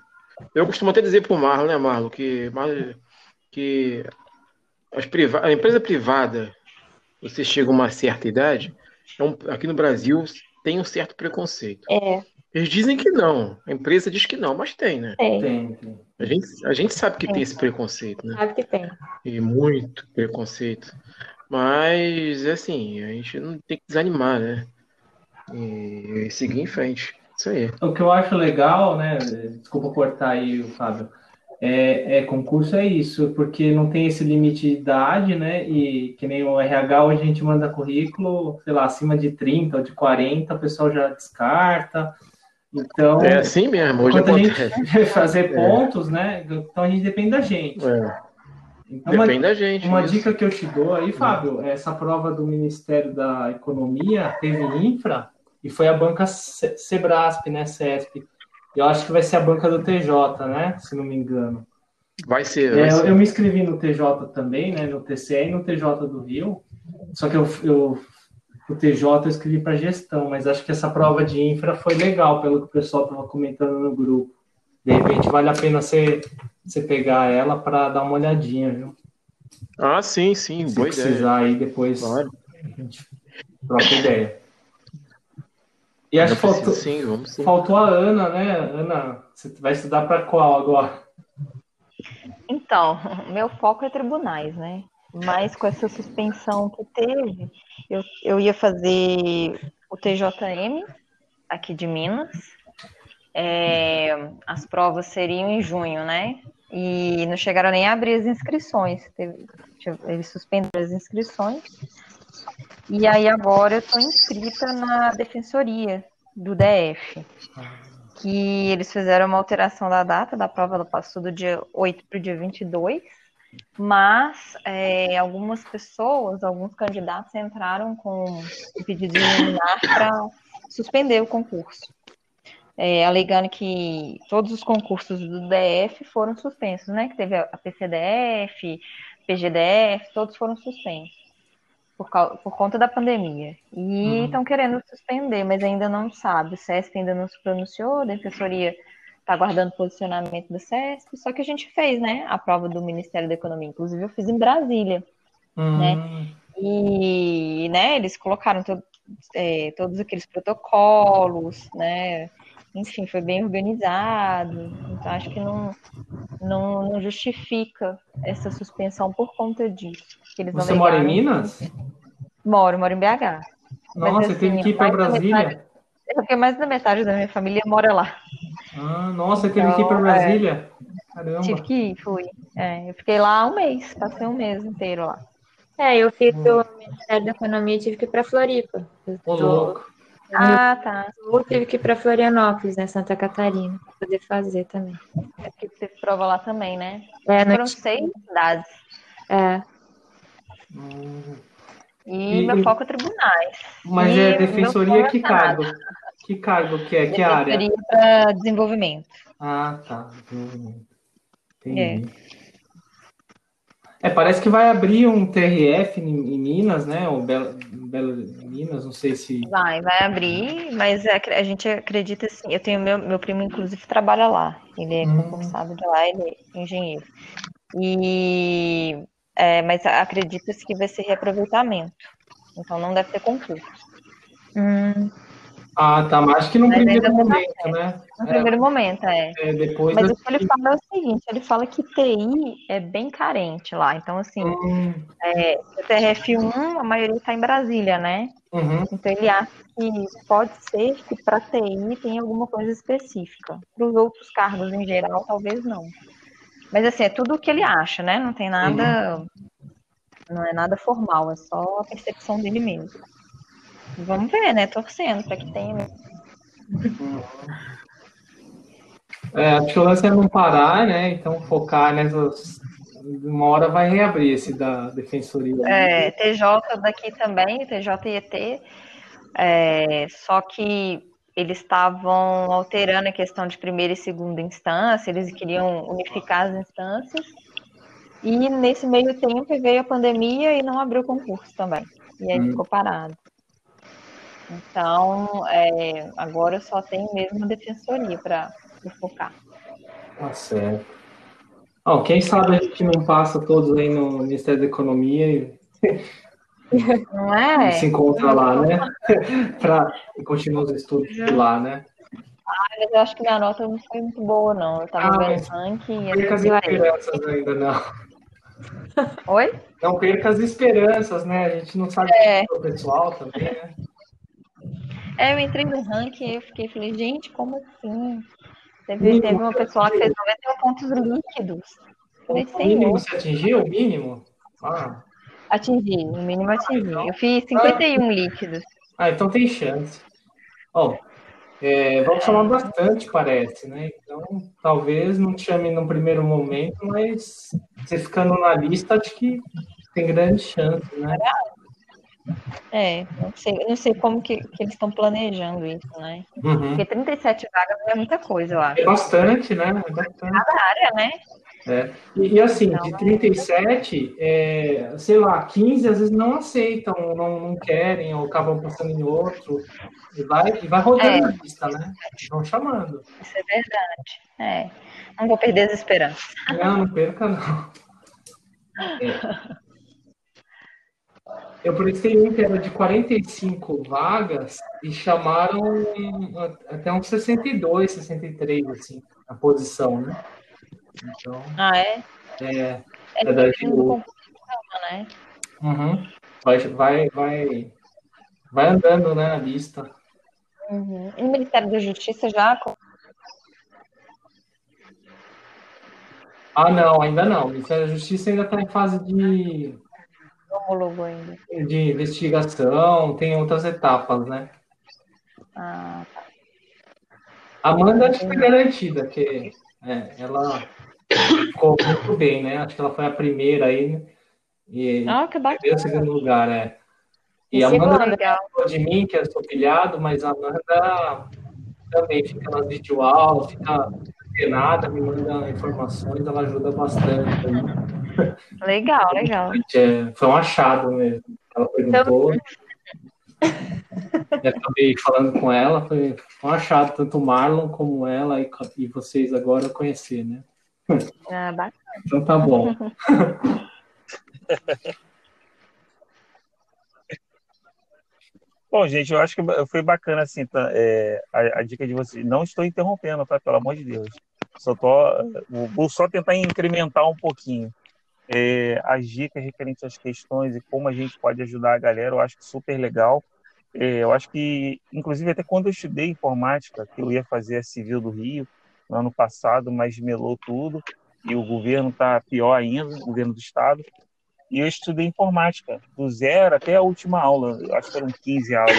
Eu costumo até dizer pro Marlon, né, Marlon, que, Marlon, que as priva a empresa privada, você chega a uma certa idade, é um- aqui no Brasil tem um certo preconceito. É, Eles dizem que não, a empresa diz que não, mas tem, né? tem. Tem, tem. A gente, a gente sabe que tem esse preconceito, né? Sabe que tem. E muito preconceito. Mas, assim, a gente não tem que desanimar, né? E, e seguir em frente. Isso aí. O que eu acho legal, né? Desculpa cortar aí, Fábio. É, é, concurso é isso, porque não tem esse limite de idade, né? E que nem o RH, hoje a gente manda currículo, sei lá, acima de 30 ou de 40, o pessoal já descarta. Então, É assim mesmo, hoje enquanto a acontece. gente fazer (laughs) pontos, né? Então a gente depende da gente. É, Então, uma, depende da gente. uma isso. dica que eu te dou aí, Fábio, é essa prova do Ministério da Economia teve infra e foi a banca Se- Sebrasp, né, CESP. Eu acho que vai ser a banca do TJ, né, se não me engano. Vai ser, É, vai eu, ser. eu me inscrevi no TJ também, né, no TCE e no TJ do Rio. Só que eu, eu o TJ eu escrevi para gestão, mas acho que essa prova de infra foi legal, pelo que o pessoal estava comentando no grupo. De repente vale a pena você, você pegar ela para dar uma olhadinha, viu? Ah, sim, sim, Se boa ideia. precisar aí depois Claro. a gente troca ideia. E acho que faltou, sim, vamos sim. faltou a Ana, né? Ana, você vai estudar para qual agora? Então, (laughs) meu foco é tribunais, né? Mas com essa suspensão que teve, eu, eu ia fazer o TJM aqui de Minas. É, as provas seriam em junho, né? E não chegaram nem a abrir as inscrições. Eles suspenderam as inscrições. E aí agora eu estou inscrita na defensoria do DF que eles fizeram uma alteração da data da prova, ela passou do dia 8 para o dia 22, mas é, algumas pessoas, alguns candidatos entraram com um pedido de liminar para suspender o concurso, é, alegando que todos os concursos do DF foram suspensos, né? Que teve a PCDF, PGDF, todos foram suspensos por, cau- por conta da pandemia. E Uhum. estão querendo suspender, mas ainda não sabe. O CESP ainda não se pronunciou, a Defensoria está aguardando posicionamento do CESP, só que a gente fez, né, a prova do Ministério da Economia. Inclusive, eu fiz em Brasília. Hum, E, né, eles colocaram é, todos aqueles protocolos, né? Enfim, foi bem organizado. Então, acho que não, não, não justifica essa suspensão por conta disso. Você mora em. Minas? Moro, moro em BH. Nossa, Mas, você teve assim, que ir para Brasília? metade- É porque mais da metade da minha família mora lá. Ah, nossa, você teve que ir para Então, Brasília? Caramba. Tive que ir, fui. É, eu fiquei lá um mês, passei um mês inteiro lá. É, eu fiz o Ministério da Economia e tive que ir para Floripa. Ô, tô- louco. Ah, tá. Eu tive que ir para Florianópolis, né, Santa Catarina, para poder fazer também. É porque teve prova lá também, né? É, Foram seis cidades. é, Hum, E, E- meu foco é tribunais. Mas E é defensoria que é Senado. cargo? Que cargo que é? Que área? Para desenvolvimento. Ah, tá. Hum, Entendi. É, parece que vai abrir um TRF em, Minas, né? O Belo, Belo Minas, não sei se. Vai, vai abrir, mas é, a gente acredita assim. Eu tenho meu, meu primo, inclusive, trabalha lá. Ele é Hum. concursado de lá, ele é engenheiro. E, é, mas acredita-se que vai ser reaproveitamento. Então não deve ter concurso. Hum. Ah, tá, mas acho que no mas primeiro momento, né? No é, primeiro momento, é. é depois mas o que ele fala é o seguinte, ele fala que TI é bem carente lá. Então, assim, hum. é, TRF1, a maioria está em Brasília, né? Uhum. Então ele acha que pode ser que para TI tem alguma coisa específica. Para os outros cargos em geral, talvez não. Mas assim, é tudo o que ele acha, né? Não tem nada. Uhum. Não é nada formal, é só a percepção dele mesmo. Vamos ver, né? Torcendo para que tenha. É, acho que o lance é não parar, né? Então focar nessas. Uma hora vai reabrir esse da defensoria. É, TJ daqui também, TJET. É, só que eles estavam alterando a questão de primeira e segunda instância, eles queriam unificar as instâncias. E nesse meio tempo veio a pandemia e não abriu concurso também. E aí hum. ficou parado. Então, é, agora só tem mesmo a defensoria para focar. Tá certo. Oh, quem sabe a gente não passa todos aí no Ministério da Economia e, (laughs) não é? e se encontra lá, né? (laughs) para continuar os estudos de lá, né? Ah, mas eu acho que minha nota não foi muito boa, não. Eu estava ah, vendo ranking e... Perca as esperanças ainda, não. Oi? Não perca as esperanças, né? A gente não sabe é. o pessoal também, né? É, eu entrei no ranking e eu fiquei, falei, gente, como assim? Teve, teve uma pessoa que fez 91 pontos líquidos. Falei, o mínimo você atingiu? O mínimo? Ah. Atingi, o mínimo atingi. Eu fiz 51 ah. líquidos. Ah, então tem chance. Ó, é, vamos falar bastante, parece, né? Então, talvez não te chame no primeiro momento, mas você ficando na lista, acho que tem grande chance, né? É, não sei, não sei como que, que eles estão planejando isso, né? Uhum. Porque 37 vagas é muita coisa, eu acho. É bastante, né? É bastante. Cada área, né? É. E, e, assim, então, de 37, é, sei lá, 15 às vezes não aceitam, não, não querem, ou acabam passando em outro. E vai, e vai rodando é. a lista, né? Vão chamando. Isso é verdade. É. Não vou perder as esperanças. Não, não perca, não. É. (laughs) Eu prestei um que era de 45 vagas e chamaram até uns 62, 63, assim, a posição, né? Então, ah, é? É, é, é da GU. Né? Uhum. Vai, vai, vai, vai andando, né, a lista. Uhum. E o Ministério da Justiça já... Ah, não, ainda não. O Ministério da Justiça ainda está em fase de homólogo ainda. De investigação, tem outras etapas, né? Ah, tá. Amanda acho que é garantida, que é, ela ficou muito bem, né? Acho que ela foi a primeira aí. E ah, que bacana. o segundo lugar, é. E a Amanda não de mim, que é sou pilhado, mas a Amanda também fica nas videoaulas, fica nada, me manda informações, ela ajuda bastante. Legal, legal. É, foi um achado mesmo. Ela perguntou. Então... Eu acabei falando com ela, foi um achado, tanto o Marlon como ela e, e vocês agora conhecer, né? Ah, bacana. Então tá bom. Bom, gente, eu acho que foi bacana assim, tá, é, a, a, dica de vocês. Não estou interrompendo, tá? Pelo amor de Deus. Só tô, vou só tentar incrementar um pouquinho é, as dicas referentes às questões e como a gente pode ajudar a galera. Eu acho super legal. É, eu acho que, inclusive, até quando eu estudei informática, que eu ia fazer a Civil do Rio no ano passado, mas melou tudo e o governo está pior ainda, o governo do estado. E eu estudei informática, do zero até a última aula, acho que eram 15 aulas.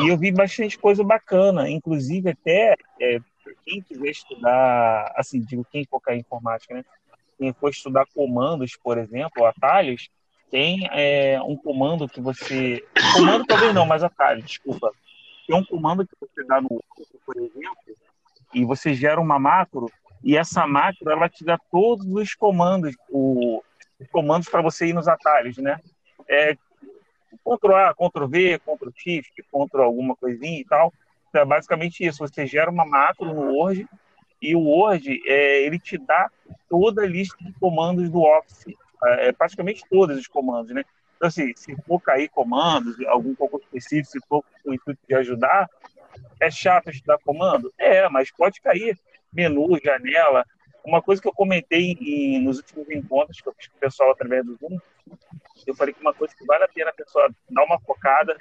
E eu vi bastante coisa bacana, inclusive até é, quem quiser estudar, assim, digo, quem focar em informática, né? Quem for estudar comandos, por exemplo, atalhos, tem é, um comando que você. Comando talvez não, mas atalho, desculpa. Tem um comando que você dá no por exemplo, e você gera uma macro, e essa macro ela te dá todos os comandos, o, os comandos para você ir nos atalhos, né? É, Ctrl A, Ctrl V, Ctrl Shift, Ctrl alguma coisinha e tal. Então, é basicamente isso. Você gera uma macro no Word e o Word é, ele te dá toda a lista de comandos do Office, é, é praticamente todos os comandos, né? Então, assim, se for cair comandos, algum concurso específico, se for com o intuito de ajudar, é chato estudar comando? É, mas pode cair menu, janela. Uma coisa que eu comentei em, nos últimos encontros que eu fiz com o pessoal através do Zoom, eu falei que uma coisa que vale a pena a pessoa dar uma focada,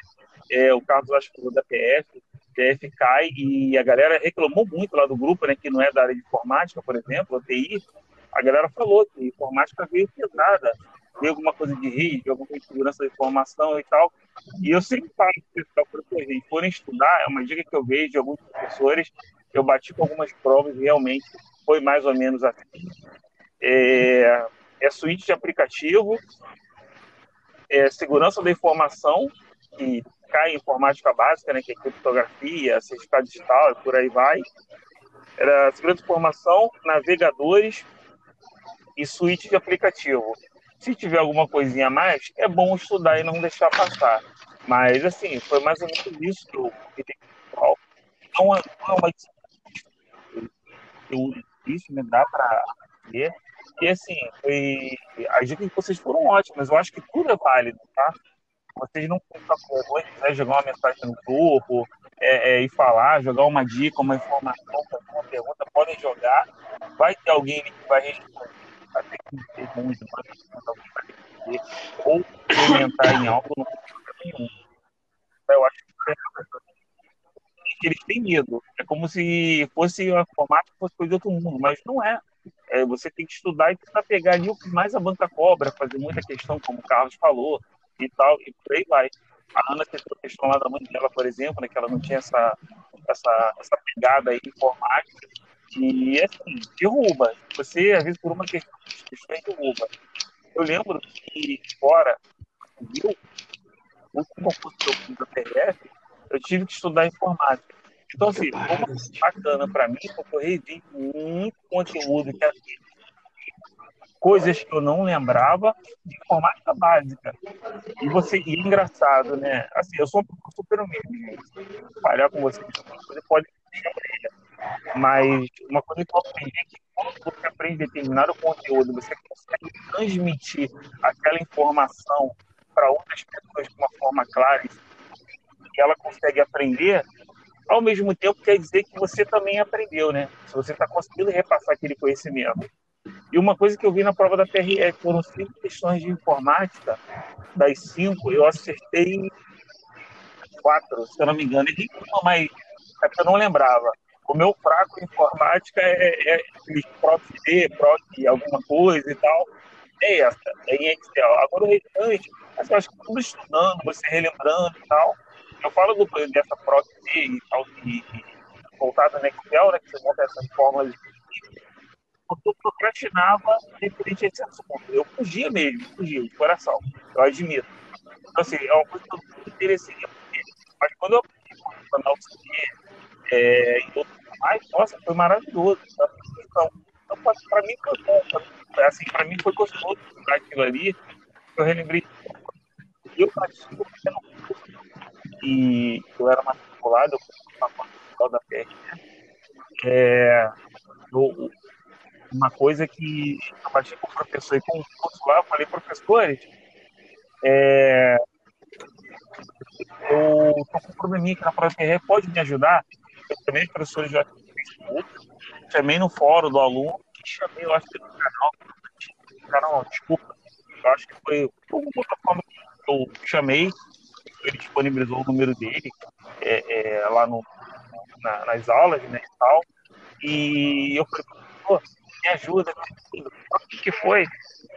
é, o Carlos acho que da PF, PF cai e a galera reclamou muito lá do grupo, né, que não é da área de informática, por exemplo, a TI, a galera falou que informática veio pesada, veio alguma coisa de rede, alguma coisa de segurança da informação e tal. E eu sempre falo para o pessoal, para gente forem estudar, é uma dica que eu vejo de alguns professores, eu bati com algumas provas e realmente foi mais ou menos assim. É, é suíte de aplicativo, é segurança da informação, que cai em informática básica, né, que é criptografia, certificado digital e por aí vai. Era segurança de informação, navegadores e suíte de aplicativo. Se tiver alguma coisinha a mais, é bom estudar e não deixar passar. Mas, assim, foi mais ou menos isso que eu Não é, não é uma difícil, né? Dá para ver. E, assim, foi... as dicas que vocês foram ótimas. Eu acho que tudo é válido, tá? Vocês não com vergonha, quiser jogar uma mensagem no grupo, é, é, e falar, jogar uma dica, uma informação, fazer uma pergunta, podem jogar. Vai ter alguém que vai responder até que ter muito, ou comentar em algo, não tem nenhum. Eu acho que eles têm medo. É como se fosse a informática fosse coisa de outro mundo, mas não é. é. Você tem que estudar e tentar pegar ali o que mais a banca cobra, fazer muita questão, como o Carlos falou, e tal, e por aí vai. A Ana teve a questão lá da mãe dela, por exemplo, né, que ela não tinha essa, essa, essa pegada aí informática, e assim, derruba. Você, às vezes, por uma questão de derruba. Eu lembro que fora, viu, o concurso que eu fiz da PRF, eu tive que estudar informática. Então, assim, foi uma bacana para mim, porque eu revi muito conteúdo que havia coisas que eu não lembrava de informática básica. E você, e é engraçado, né? Assim, eu sou super humilde, trabalhar com vocês, você pode mas uma coisa que eu aprendi é que quando você aprende determinado conteúdo, você consegue transmitir aquela informação para outras pessoas de uma forma clara e ela consegue aprender, ao mesmo tempo quer dizer que você também aprendeu, né? Se você está conseguindo repassar aquele conhecimento. E uma coisa que eu vi na prova da PRE foram cinco questões de informática, das cinco, eu acertei quatro, se eu não me engano. E uma, mas é que eu não lembrava. O meu fraco em informática é, é PROC D, PROC alguma coisa e tal. É essa, é em Excel. Agora o restante, assim, eu acho que tudo estudando, você relembrando e tal. Eu falo do, dessa PROC D e tal, voltada no Excel, né, que você monta essas fórmulas porque eu procrastinava a esse assunto. Eu fugia mesmo, fugia, de coração. Eu admito. Então, assim, é uma coisa que eu não interesseria Mas quando eu aprendi o canal é, e outros mais, nossa, foi maravilhoso. Então, então para mim foi bom. Assim, para mim foi gostoso aquilo ali. Eu relembrei. E eu era matriculado, eu fui faculdade da PRF. É, eu, uma coisa que eu bati com o professor e com o curso lá, eu falei, professores, é, eu tô com um probleminha aqui na prova PRE, pode me ajudar? Eu também, os professores já Facebook, chamei no fórum do aluno, que chamei, eu acho que no canal, canal, desculpa, eu acho que foi alguma forma que eu chamei, ele disponibilizou o número dele é, é, lá no, na, nas aulas, né, e tal, e eu falei, professor, me ajuda. O que, que foi?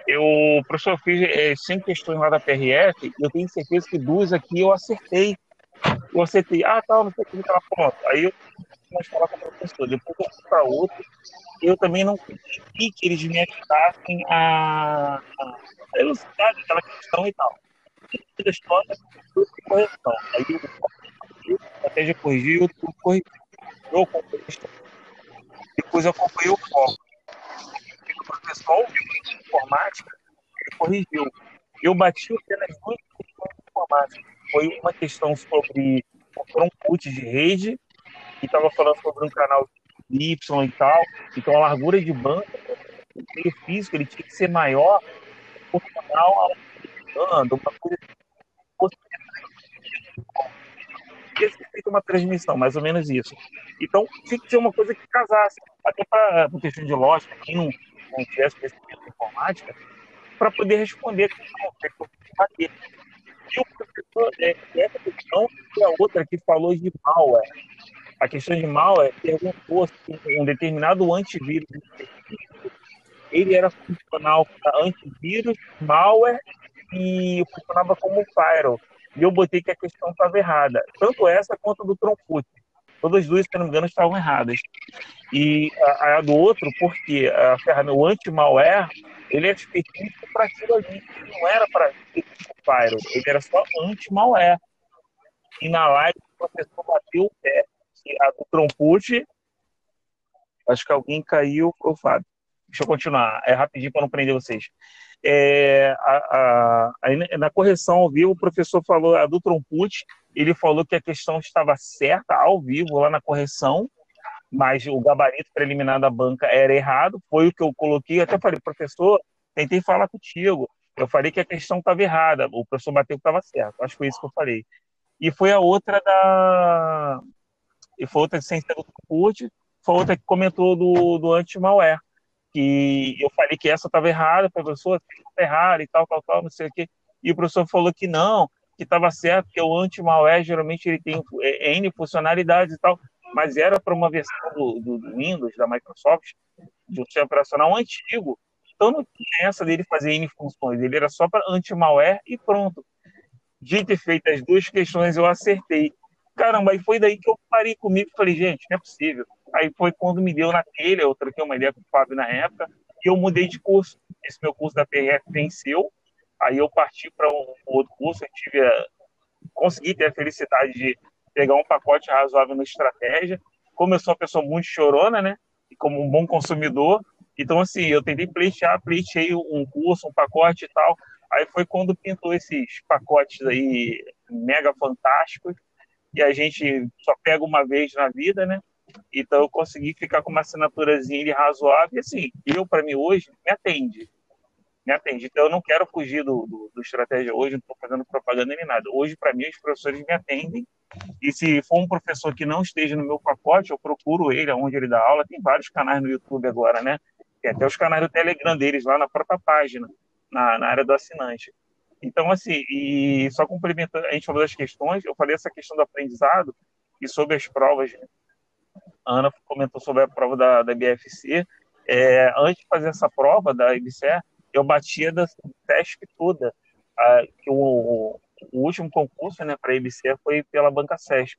Eu, professor, fiz é, cinco questões lá da PRF eu tenho certeza que duas aqui eu acertei. Eu acertei. Ah, tá, não sei o que ela pronto. Aí eu a falar com o professor. Depois eu fui para outro. Eu também não consegui que eles me ajudassem a, a elucidar aquela questão e tal. E da história, foi correção. Aí eu, até já corrigi, eu corrigi. Eu Depois eu acompanhei o foco professor ouviu de informática, ele corrigiu. Eu bati o pé nas duas questões de informática. Foi uma questão sobre um put de rede, e estava falando sobre um canal Y e tal. Então a largura de banda, o meio físico, ele tinha que ser maior proporcional ao uma coisa ia ser feita uma transmissão, mais ou menos isso. Então, tinha que ser uma coisa que casasse, até para por questão de lógica, quem não, não tivesse conhecimento de informática, para poder responder a bater. E o professor, é, essa questão e a outra que falou de malware. A questão de malware perguntou se um determinado antivírus ele era funcional para antivírus, malware e funcionava como firewall. E eu botei que a questão estava errada. Tanto essa quanto do Tromput. Todas as duas, se não me engano, estavam erradas. E a, a do outro, porque a ferramenta, o anti-malware, ele é específico para aquilo ali. Não era para firewall, ele era só anti-malware. E na live, o professor bateu o pé. E a do Tromput, acho que alguém caiu, o Fábio. Deixa eu continuar, é rapidinho para não prender vocês. É, a, a, na correção ao vivo, o professor falou, a do Tromput, ele falou que a questão estava certa ao vivo lá na correção, mas o gabarito preliminar da banca era errado, foi o que eu coloquei, até falei, professor, tentei falar contigo, eu falei que a questão estava errada, o professor bateu que estava certo, acho que foi isso que eu falei. E foi a outra da... E foi outra de ciência do foi outra que comentou do, do anti-malware que eu falei que essa estava errada, professor, está errada e tal, tal, tal, não sei o quê. E o professor falou que não, que estava certo, que o anti-malware geralmente ele tem é, N funcionalidades e tal, mas era para uma versão do, do, Windows, da Microsoft, de um sistema operacional antigo. Então não tinha essa dele fazer N funções, ele era só para anti-malware e pronto. De ter feito as duas questões, eu acertei. Caramba, aí foi daí que eu parei comigo e falei, gente, não é possível Aí foi quando me deu na telha, eu troquei uma ideia com o Fábio na época, e eu mudei de curso. Esse meu curso da PRF venceu, aí eu parti para um outro curso, eu tive a, consegui ter a felicidade de pegar um pacote razoável na estratégia. Como eu sou uma pessoa muito chorona, né? E como um bom consumidor, então assim, eu tentei pleitear, pleiteei um curso, um pacote e tal. Aí foi quando pintou esses pacotes aí mega fantásticos, e a gente só pega uma vez na vida, né? Então eu consegui ficar com uma assinaturazinha razoável. E assim, eu, para mim, hoje, me atende. Me atende. Então eu não quero fugir do, do, do estratégia hoje, não estou fazendo propaganda nem nada. Hoje, para mim, os professores me atendem. E se for um professor que não esteja no meu pacote, eu procuro ele, onde ele dá aula. Tem vários canais no YouTube agora, né? Tem até os canais do Telegram deles lá na própria página, na, na área do assinante. Então, assim, e só complementando, a gente falou das questões, eu falei essa questão do aprendizado e sobre as provas a Ana comentou sobre a prova da, da BFC. É, antes de fazer essa prova da IBCE, eu batia da TESP toda. A, que o, o, último concurso né, para a IBCE foi pela banca CESP.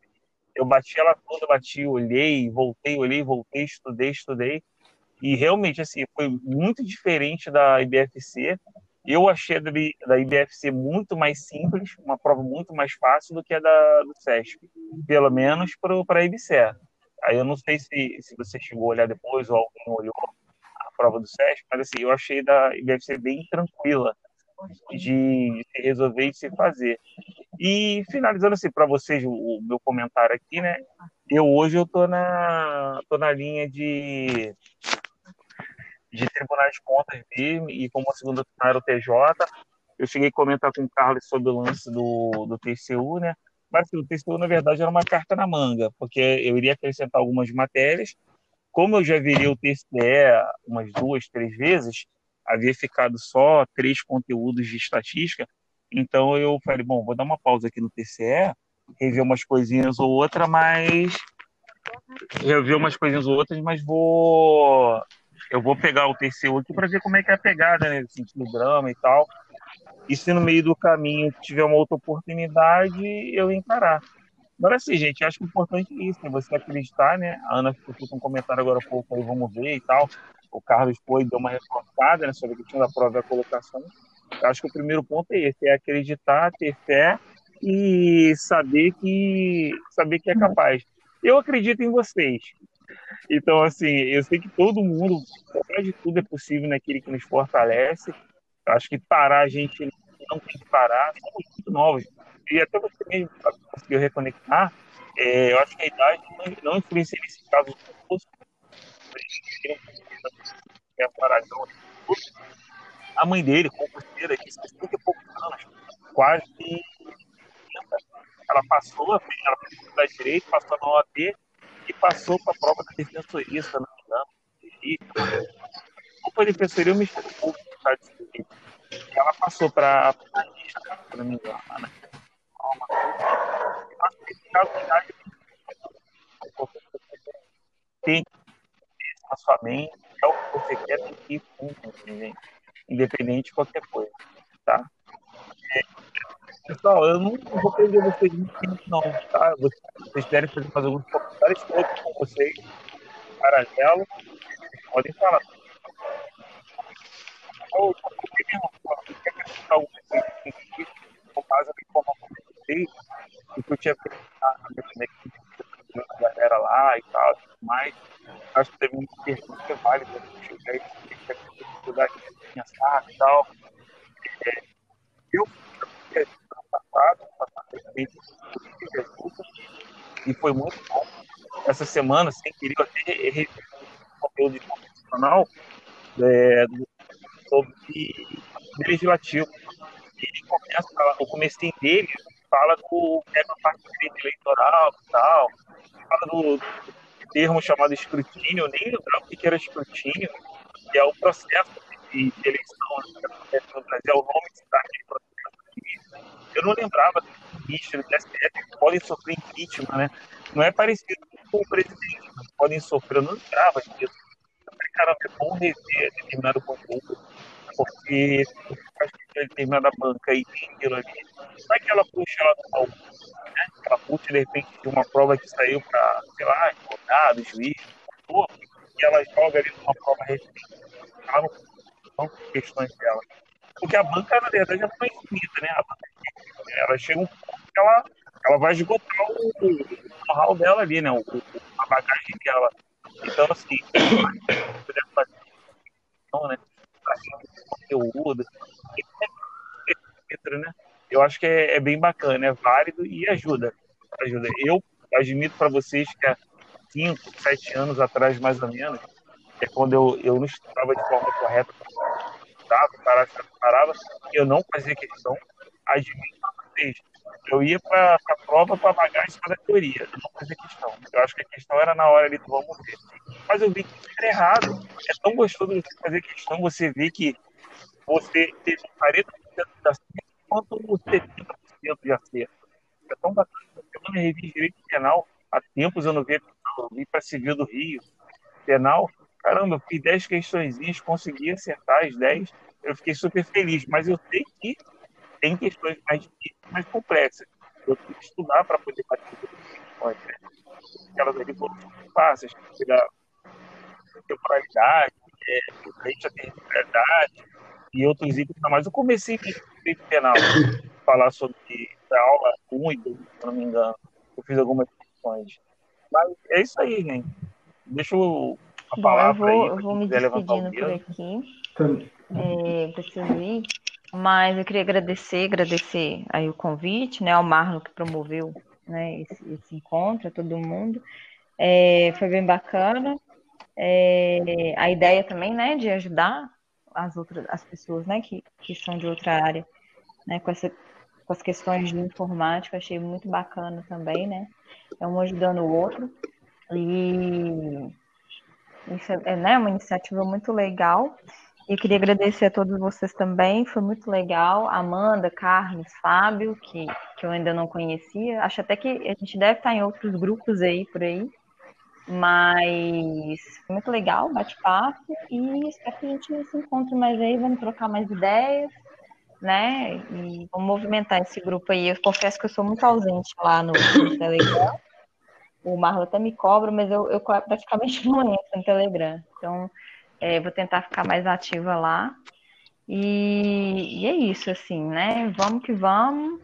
Eu bati ela toda, bati, olhei, voltei, olhei, voltei, estudei, estudei. E realmente, assim, foi muito diferente da IBFC. Eu achei a da IBFC muito mais simples, uma prova muito mais fácil do que a da, do CESP, pelo menos para a IBCE. Aí eu não sei se, se você chegou a olhar depois ou alguém olhou a prova do SESC, mas assim, eu achei da ser bem tranquila de, se resolver e de se fazer. E finalizando assim para vocês o, o, meu comentário aqui, né? Eu hoje eu tô na tô na linha de de tribunais de contas e como segunda era o TJ, eu cheguei a comentar com o Carlos sobre o lance do, do TCU, né? Mas assim, o TCU, na verdade, era uma carta na manga, porque eu iria acrescentar algumas matérias. Como eu já viria o TCE umas duas, três vezes, havia ficado só três conteúdos de estatística, então eu falei, bom, vou dar uma pausa aqui no TCE, rever umas coisinhas ou outra, mas rever umas coisinhas ou outras, mas vou eu vou pegar o TCU aqui para ver como é que é a pegada, né, sentido drama e tal. E se no meio do caminho tiver uma outra oportunidade, eu encarar. Agora sim, gente, acho que o importante é isso, é você acreditar, né? A Ana fez um comentário agora há pouco aí, vamos ver e tal. O Carlos foi deu uma reforçada né, sobre a questão da prova e colocação. Eu acho que o primeiro ponto é esse, é acreditar, ter fé e saber que saber que é capaz. Eu acredito em vocês. Então, assim, eu sei que todo mundo, apesar de tudo, é possível naquele que nos fortalece. Acho que parar a gente não tem que parar, somos muito novos. E até você mesmo conseguiu reconectar, é, eu acho que a idade não, influencia nesse caso. É a mãe dele, concurseira, de 60 e poucos anos, quase 30. Ela passou, ela fez faculdade de direito, passou na OAB e passou para a prova da defensoria, se não me engano. Ou foi defensoria ou Ministério Público do. Ela passou para a se não me engano. Né? Tem na sua mente, é o que você quer, tem que ir fundo, independente de qualquer coisa, tá? É, pessoal, eu não vou perder vocês muito tempo, não, tá? Vocês, vocês querem fazer mais alguns comentários todos com vocês, paralelo, podem falar. Ou, coisa com base na informação que vocês, que eu tinha perguntado, né, a galera lá e tal, mas acho que teve muita pergunta válida, né? chegar e ter dificuldade tinha saco e tal. É, eu fui ano passado, e foi muito bom. Essa semana, sem querer, eu até revi um conteúdo constitucional é, sobre legislativo. Ele começa, o comecinho dele fala do pega a parte do direito eleitoral e tal, fala do, do termo chamado escrutínio, eu nem lembrava o que era escrutínio, que é o processo de eleição né, no Brasil, é o nome cidade eu não lembrava que ministros do STF podem sofrer impeachment, né? Não é parecido com o presidente, mas podem sofrer, eu não lembrava disso. Cara, é bom rever determinado conteúdo, porque acho que determinada banca tem aquilo ali, não é que ela puxa ela do palco, né? Ela puxa, de repente, de uma prova que saiu para, sei lá, advogado, juiz, e ela joga ali numa prova recente. Ela não são questões dela. Porque a banca, na verdade, ela não é infinita, né? A banca, ela chega um ponto que ela, ela vai esgotar o, know-how dela ali, né? O, a bagagem dela. Então, assim, puder fazer então, né? conteúdo, né? Eu acho que é, é, bem bacana, é válido e ajuda. ajuda. Eu admito para vocês que há 5, 7 anos atrás, mais ou menos, é quando eu, eu não estudava de forma correta, estudava, parava, parava, eu não fazia questão, admito para vocês, eu ia para a prova para pagar em cima da teoria, eu não fazia questão. Eu acho que a questão era na hora ali do vamos ver. Mas eu vi que era errado. É tão gostoso você fazer questão, você vê que você teve 40% de acerto quanto 70% de acerto. É tão bacana. Eu não me revi direito penal há tempos, eu não vi, eu vi para civil do Rio. Penal, caramba, eu fiz 10 questõezinhas, consegui acertar as 10, eu fiquei super feliz, mas eu sei que tem questões mais difíceis, mais complexas. Eu tenho que estudar para poder bater questões, né? Aquelas ali foram fáceis, da temporalidade, é, frente à temporalidade e outros itens mais. Eu comecei no direito penal, falar sobre a aula 1 e 2, se não me engano. Eu fiz algumas questões. Mas é isso aí, gente. Deixa eu Bom, eu vou, aí, eu vou me despedindo por aqui. É, preciso ir. Mas eu queria agradecer, agradecer aí o convite, né, ao Marlon que promoveu né, esse, esse encontro, a todo mundo. É, foi bem bacana. É, a ideia também, né, de ajudar as outras as pessoas, né, que, que são de outra área, né, com essa com as questões de informática, achei muito bacana também, né? É um ajudando o outro. E isso é, é né, uma iniciativa muito legal. E queria agradecer a todos vocês também, foi muito legal. Amanda, Carlos, Fábio, que, que eu ainda não conhecia. Acho até que a gente deve estar em outros grupos aí por aí. Mas foi muito legal, bate-papo. E espero que a gente se encontre mais aí, vamos trocar mais ideias, né? E vamos movimentar esse grupo aí. Eu confesso que eu sou muito ausente lá no, no Telegram o Marlon até me cobra, mas eu, eu praticamente (laughs) não entro no Telegram. Então, é, vou tentar ficar mais ativa lá. E, e, é isso, assim, né? Vamos que vamos.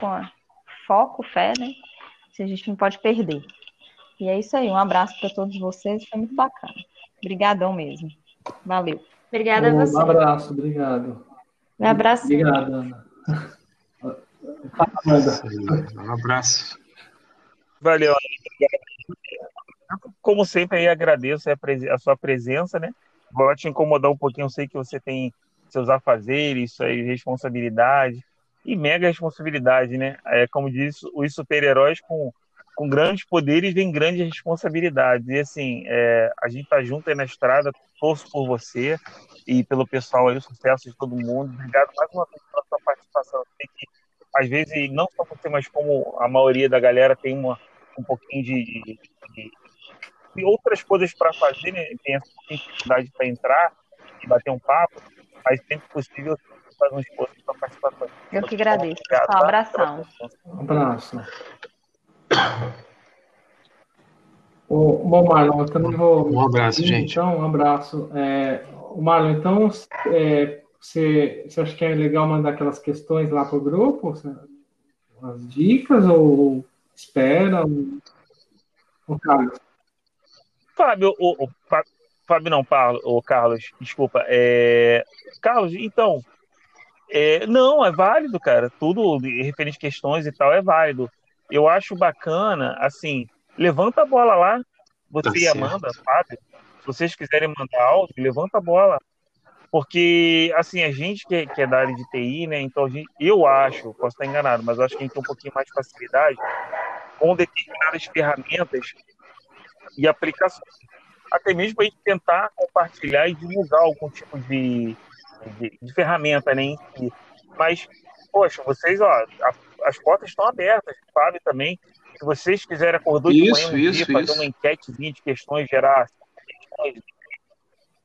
Com foco, fé, né? Se a gente não pode perder. E é isso aí. Um abraço para todos vocês. Foi muito bacana. Obrigadão mesmo. Valeu. Obrigada a você. Um abraço, obrigado. Um abraço. Obrigado, Ana. (laughs) Um abraço. Valeu, Como sempre, aí agradeço a, sua presença, né? vou te incomodar um pouquinho. Eu sei que você tem seus afazeres, suas responsabilidades e mega responsabilidade, né? É, como diz os super-heróis com, com grandes poderes vem grandes responsabilidades. E assim, é, a gente tá junto aí na estrada, torço por você e pelo pessoal aí, o sucesso de todo mundo. Obrigado mais uma vez pela sua participação. Eu sei que, às vezes, não só você, mas como a maioria da galera tem uma, um pouquinho de, de, de outras coisas para fazer, né? tem essa dificuldade para entrar e bater um papo, mas sempre possível faz um esforço para participar. Eu que agradeço. Obrigado, um abração. Um abraço. O, bom, Marlon, eu também vou. Um abraço, gente. Então, um abraço. É, Marlon, então, é, você, você acha que é legal mandar aquelas questões lá para o grupo? As dicas ou espera? O Carlos? Fábio, o, o, Fábio não, Paulo, o Carlos, desculpa. É, Carlos, então, é, não, é válido, cara. Tudo referente a questões e tal é válido. Eu acho bacana, assim, levanta a bola lá, você tá e Amanda, Fábio, se vocês quiserem mandar áudio, levanta a bola. Porque, assim, a gente que é, que é da área de TI, né? Então, gente, eu acho, posso estar enganado, mas eu acho que a gente tem um pouquinho mais de facilidade com determinadas ferramentas e aplicações. Até mesmo a gente tentar compartilhar e divulgar algum tipo de, de, de ferramenta, né? Mas, poxa, vocês, ó, a, as portas estão abertas, Fábio também. Se vocês quiserem acordar de manhã um isso, dia, isso. fazer uma enquetezinha de questões, gerar questões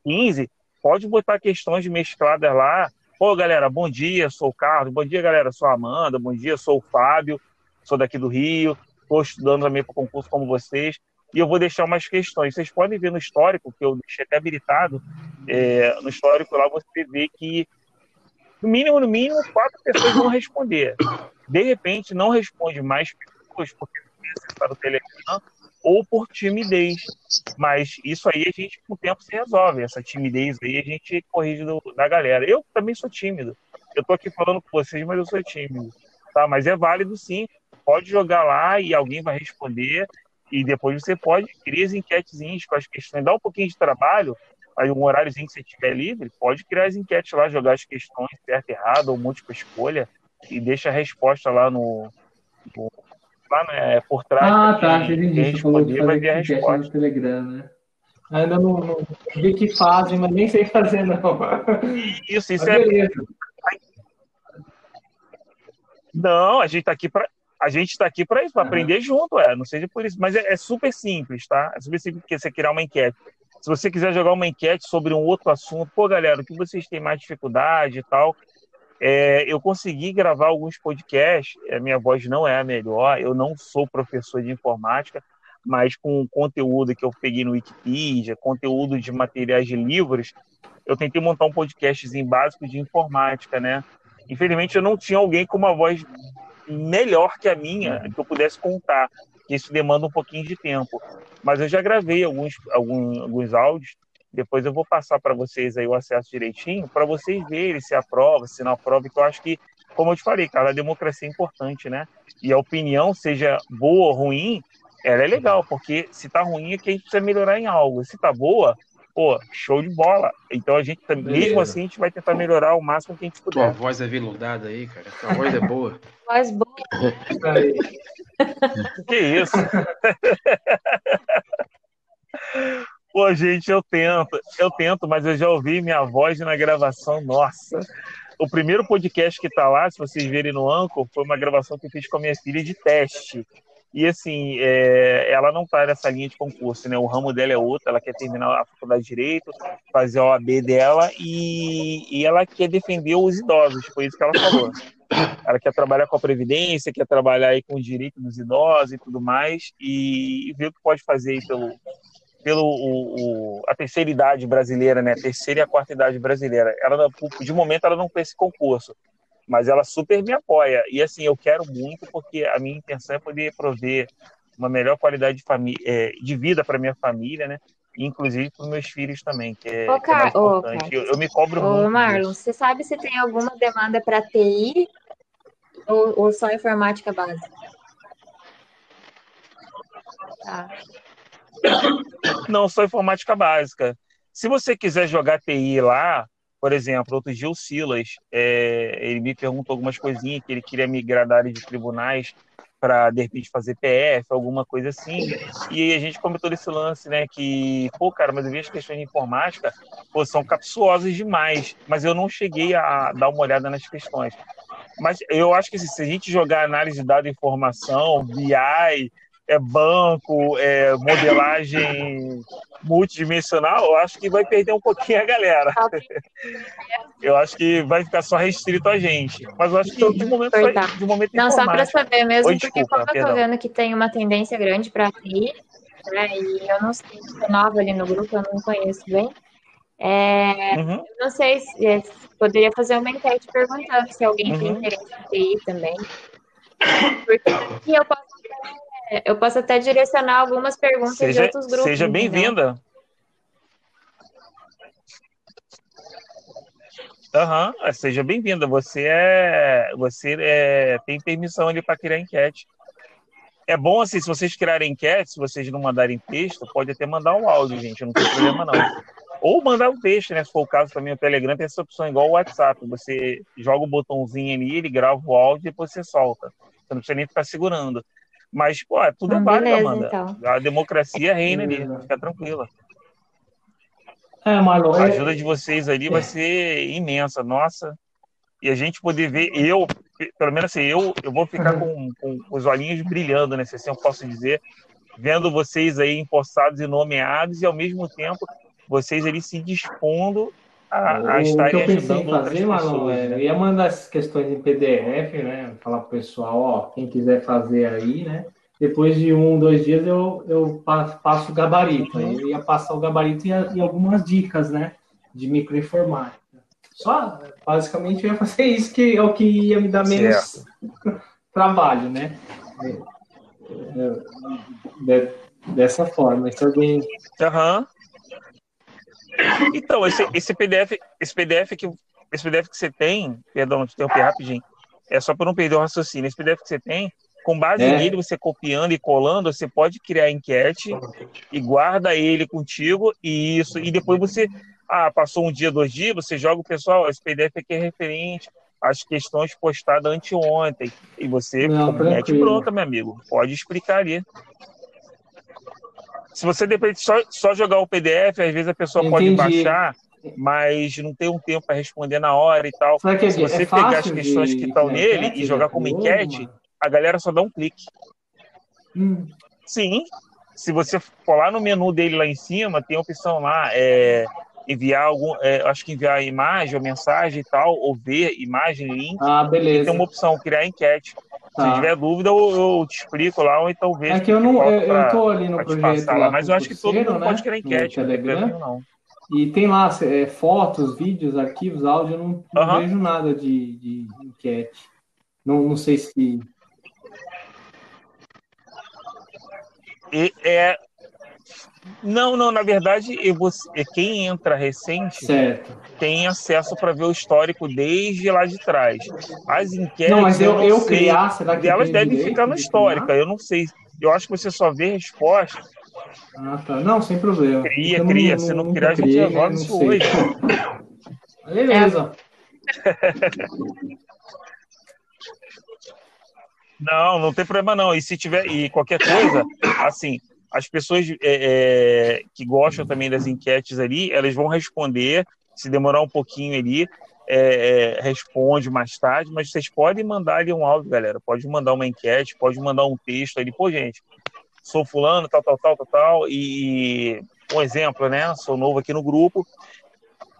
15, pode botar questões mescladas lá. Pô, galera, bom dia, sou o Carlos. Bom dia, galera, sou a Amanda. Bom dia, sou o Fábio. Sou daqui do Rio. Estou estudando também para concurso como vocês. E eu vou deixar umas questões. Vocês podem ver no histórico, que eu deixei até habilitado, é, no histórico lá você vê que, no mínimo, no mínimo, quatro pessoas vão responder. De repente, não responde mais pessoas porque acessar o Telegram ou por timidez. Mas isso aí a gente, com o tempo, se resolve. Essa timidez aí a gente corrige do, da galera. Eu também sou tímido. Eu tô aqui falando com vocês, mas eu sou tímido. Tá? Mas é válido sim. Pode jogar lá e alguém vai responder e depois você pode criar as enquetezinhas com as questões, dá um pouquinho de trabalho, aí um horáriozinho que você tiver livre, pode criar as enquetes lá, jogar as questões certo, errado ou múltipla escolha e deixa a resposta lá no, no lá né, por trás. Ah, tá, entendi. Quem responder vai ver a resposta. No Telegram, né? Ainda não, não, vi que fazem, mas nem sei fazer, não. Isso, isso é. Não, a gente tá aqui para a gente está aqui para isso, para uhum. aprender junto, é. Não seja por isso. Mas é, é, super simples, tá? É super simples porque você criar uma enquete. Se você quiser jogar uma enquete sobre um outro assunto, pô, galera, o que vocês têm mais dificuldade e tal. É, eu consegui gravar alguns podcasts, a é, minha voz não é a melhor, eu não sou professor de informática, mas com conteúdo que eu peguei no Wikipedia, conteúdo de materiais de livros, eu tentei montar um podcastzinho básico de informática, né? Infelizmente eu não tinha alguém com uma voz melhor que a minha, que eu pudesse contar. Isso demanda um pouquinho de tempo. Mas eu já gravei alguns, alguns, alguns áudios. Depois eu vou passar para vocês aí o acesso direitinho, para vocês verem se aprova, se não aprova, que eu acho que, como eu te falei, cara, a democracia é importante, né? E a opinião, seja boa ou ruim, ela é legal, porque se tá ruim é que a gente precisa melhorar em algo. Se tá boa, pô, show de bola. Então a gente, mesmo assim, a gente vai tentar melhorar o máximo que a gente puder. Tua voz é veludada aí, cara. Tua voz é boa. (laughs) voz boa. que isso? (laughs) Pô, gente, eu tento, eu tento, mas eu já ouvi minha voz na gravação, nossa. O primeiro podcast que tá lá, se vocês verem no Anchor, foi uma gravação que eu fiz com a minha filha de teste. E assim, é, ela não está nessa linha de concurso, né? O ramo dela é outro, ela quer terminar a faculdade de Direito, fazer a OAB dela e, e ela quer defender os idosos, foi isso que ela falou. Ela quer trabalhar com a Previdência, quer trabalhar aí com o direito dos idosos e tudo mais, e, e ver o que pode fazer aí pelo, pelo o, o, a terceira idade brasileira, né? A terceira e a quarta idade brasileira. Ela, de momento, ela não fez esse concurso mas ela super me apoia. E assim, eu quero muito porque a minha intenção é poder prover uma melhor qualidade de, família, é, de vida para minha família, né? Inclusive para os meus filhos também, que é, Ô, que é importante. eu, eu, me cobro Ô, muito. Marlon, você sabe se tem alguma demanda para TI ou, ou só informática básica? Tá. Não, só informática básica. Se você quiser jogar TI lá, por exemplo, outro dia o Silas, é, ele me perguntou algumas coisinhas que ele queria migrar da área de tribunais para de repente fazer PF, alguma coisa assim. E a gente comentou desse lance, né? Que, pô, cara, mas eu vi as questões de informática, pô, são capsuosas demais. Mas eu não cheguei a dar uma olhada nas questões. Mas eu acho que assim, se a gente jogar análise de dados e informação, BI, é banco, é modelagem multidimensional, eu acho que vai perder um pouquinho a galera. (laughs) Eu acho que vai ficar só restrito a gente. Mas eu acho que de momento, de momento Não, só para saber mesmo, Oi, porque desculpa, como eu tô vendo que tem uma tendência grande para ir, né, e eu não sei se é nova ali no grupo, eu não conheço bem. É, uhum. Não sei se, se, poderia fazer uma enquete perguntando se alguém uhum. tem interesse em ir também. Porque eu posso eu posso até direcionar algumas perguntas seja, de outros grupos. Seja bem-vinda. Aham, uhum, seja bem-vinda. Você é, você é, tem permissão ali para criar enquete. É bom assim, se vocês criarem enquete, se vocês não mandarem texto, pode até mandar um áudio, gente, não tem problema não. Ou mandar um texto, né? Se for o caso também, o Telegram tem essa opção igual o WhatsApp. Você joga o botãozinho ali, ele grava o áudio e depois você solta. Você não precisa nem ficar segurando. Mas, pô, é tudo é válido, Amanda. Então. A democracia reina ali, fica tranquila. É, Marlon. A é- ajuda de vocês ali vai ser imensa, nossa. E a gente poder ver, eu, pelo menos assim, eu, eu vou ficar uhum. com, com os olhinhos brilhando, né? Se assim eu posso dizer, vendo vocês aí empossados e nomeados, e ao mesmo tempo vocês ali se dispondo a, a estarem ajudando outras fazer, pessoas. Marlon, é, né? Eu ia mandar essas questões em PDF, né? Falar pro pessoal, ó, quem quiser fazer aí, né? Depois de um, dois dias eu, eu passo o gabarito. Aí eu ia passar o gabarito e, e algumas dicas, né? De microinformática. Só, basicamente, eu ia fazer (laughs) isso, que é o que ia me dar menos (laughs) trabalho, né? É, é, dessa forma. Se alguém. Uhum. Então, esse, esse PDF, esse PDF que esse PDF que você tem, perdão, te interromper rapidinho, é só para não perder o raciocínio. Esse PDF que você tem, com base é. nele, você copiando e colando, você pode criar enquete e guarda ele contigo e isso. E depois você, ah, passou um dia, dois dias, você joga o pessoal, esse PDF aqui é referente às questões postadas anteontem. E você não, pronta, meu amigo. Pode explicar ali. Se você depende só, só jogar o PDF, às vezes a pessoa Entendi. pode baixar, mas não tem um tempo para responder na hora e tal. Que Se você é pegar as questões que estão nele e jogar como enquete, a galera só dá um clique. Hum. Sim. Se você for lá no menu dele lá em cima, tem a opção lá, é, enviar algum, é, acho que enviar imagem ou mensagem e tal, ou ver imagem, link. Ah, beleza. tem uma opção, criar enquete. Tá. Se tiver dúvida, eu, eu, te explico lá, ou então vejo. É que eu não, eu, eu tô ali no projeto lá, mas eu acho que todo mundo né? pode criar enquete, no Telegram. não. E tem lá é, fotos, vídeos, arquivos, áudio, eu não, não uhum. vejo nada de, de enquete. Não, não sei se. E, é, não, não, na verdade, você, quem entra recente certo. tem acesso para ver o histórico desde lá de trás. As enquetes. Não, mas eu, eu, eu sei, criar, será que elas devem ficar no histórico. Eu não sei. Eu acho que você só vê resposta. Ah, tá. Não, sem problema. Cria, então, cria. Não, Se não criar, a gente resolve isso hoje. (laughs) Beleza. (laughs) Não, não tem problema não. E se tiver e qualquer coisa, assim, as pessoas é, é, que gostam também das enquetes ali, elas vão responder, se demorar um pouquinho ali, é, é, responde mais tarde, mas vocês podem mandar ali um áudio, galera. Pode mandar uma enquete, pode mandar um texto ali, pô, gente, sou fulano, tal, tal, tal, tal, tal, e um exemplo, né? Sou novo aqui no grupo.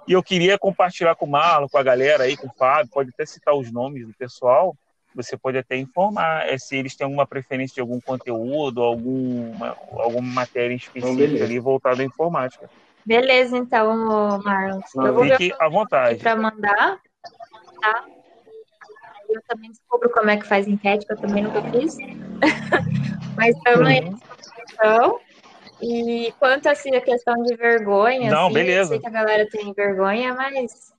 E eu queria compartilhar com o Marlon, com a galera aí, com o Fábio, pode até citar os nomes do pessoal, você pode até informar é, se eles têm alguma preferência de algum conteúdo, alguma, alguma matéria específica então, ali voltada à informática. Beleza, então, Marlon. Eu vou Fique à vontade. Para mandar, tá? Eu também descubro como é que faz enquete, que eu também nunca fiz. (laughs) Mas também uhum. então, e quanto assim a questão de vergonha, Não, assim, beleza. eu sei que a galera tem vergonha, mas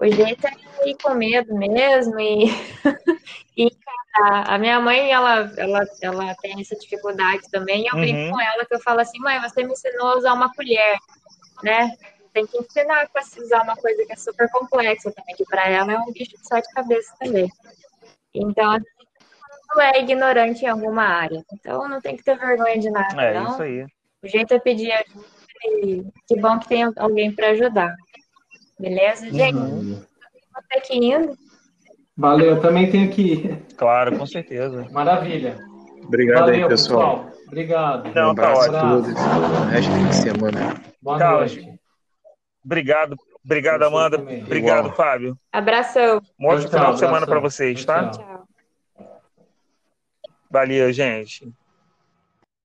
o jeito é ir com medo mesmo e, (laughs) e encarar. A minha mãe, ela, ela, ela tem essa dificuldade também. Eu uhum. brinco com ela que eu falo assim, mãe, você me ensinou a usar uma colher, né? tem que ensinar para se usar uma coisa que é super complexa também, que para ela é um bicho de sete cabeças também. Então, gente é ignorante em alguma área. Então, não tem que ter vergonha de nada. É não. isso aí. O jeito é pedir ajuda e que bom que tem alguém para ajudar. Beleza? Gente, Uhum. vou ter que ir indo. Valeu, eu também tenho que ir. Claro, com certeza. Maravilha. Obrigado Valeu, aí, pessoal. Obrigado. Não, um tá abraço a ótimo. todos. Bom resto de semana. Boa Carlos, noite. Obrigado, obrigado, Amanda. também. Obrigado, Igual. Fábio. Abração. Um ótimo final de semana para vocês, tá? tchau. Tchau. Valeu, gente.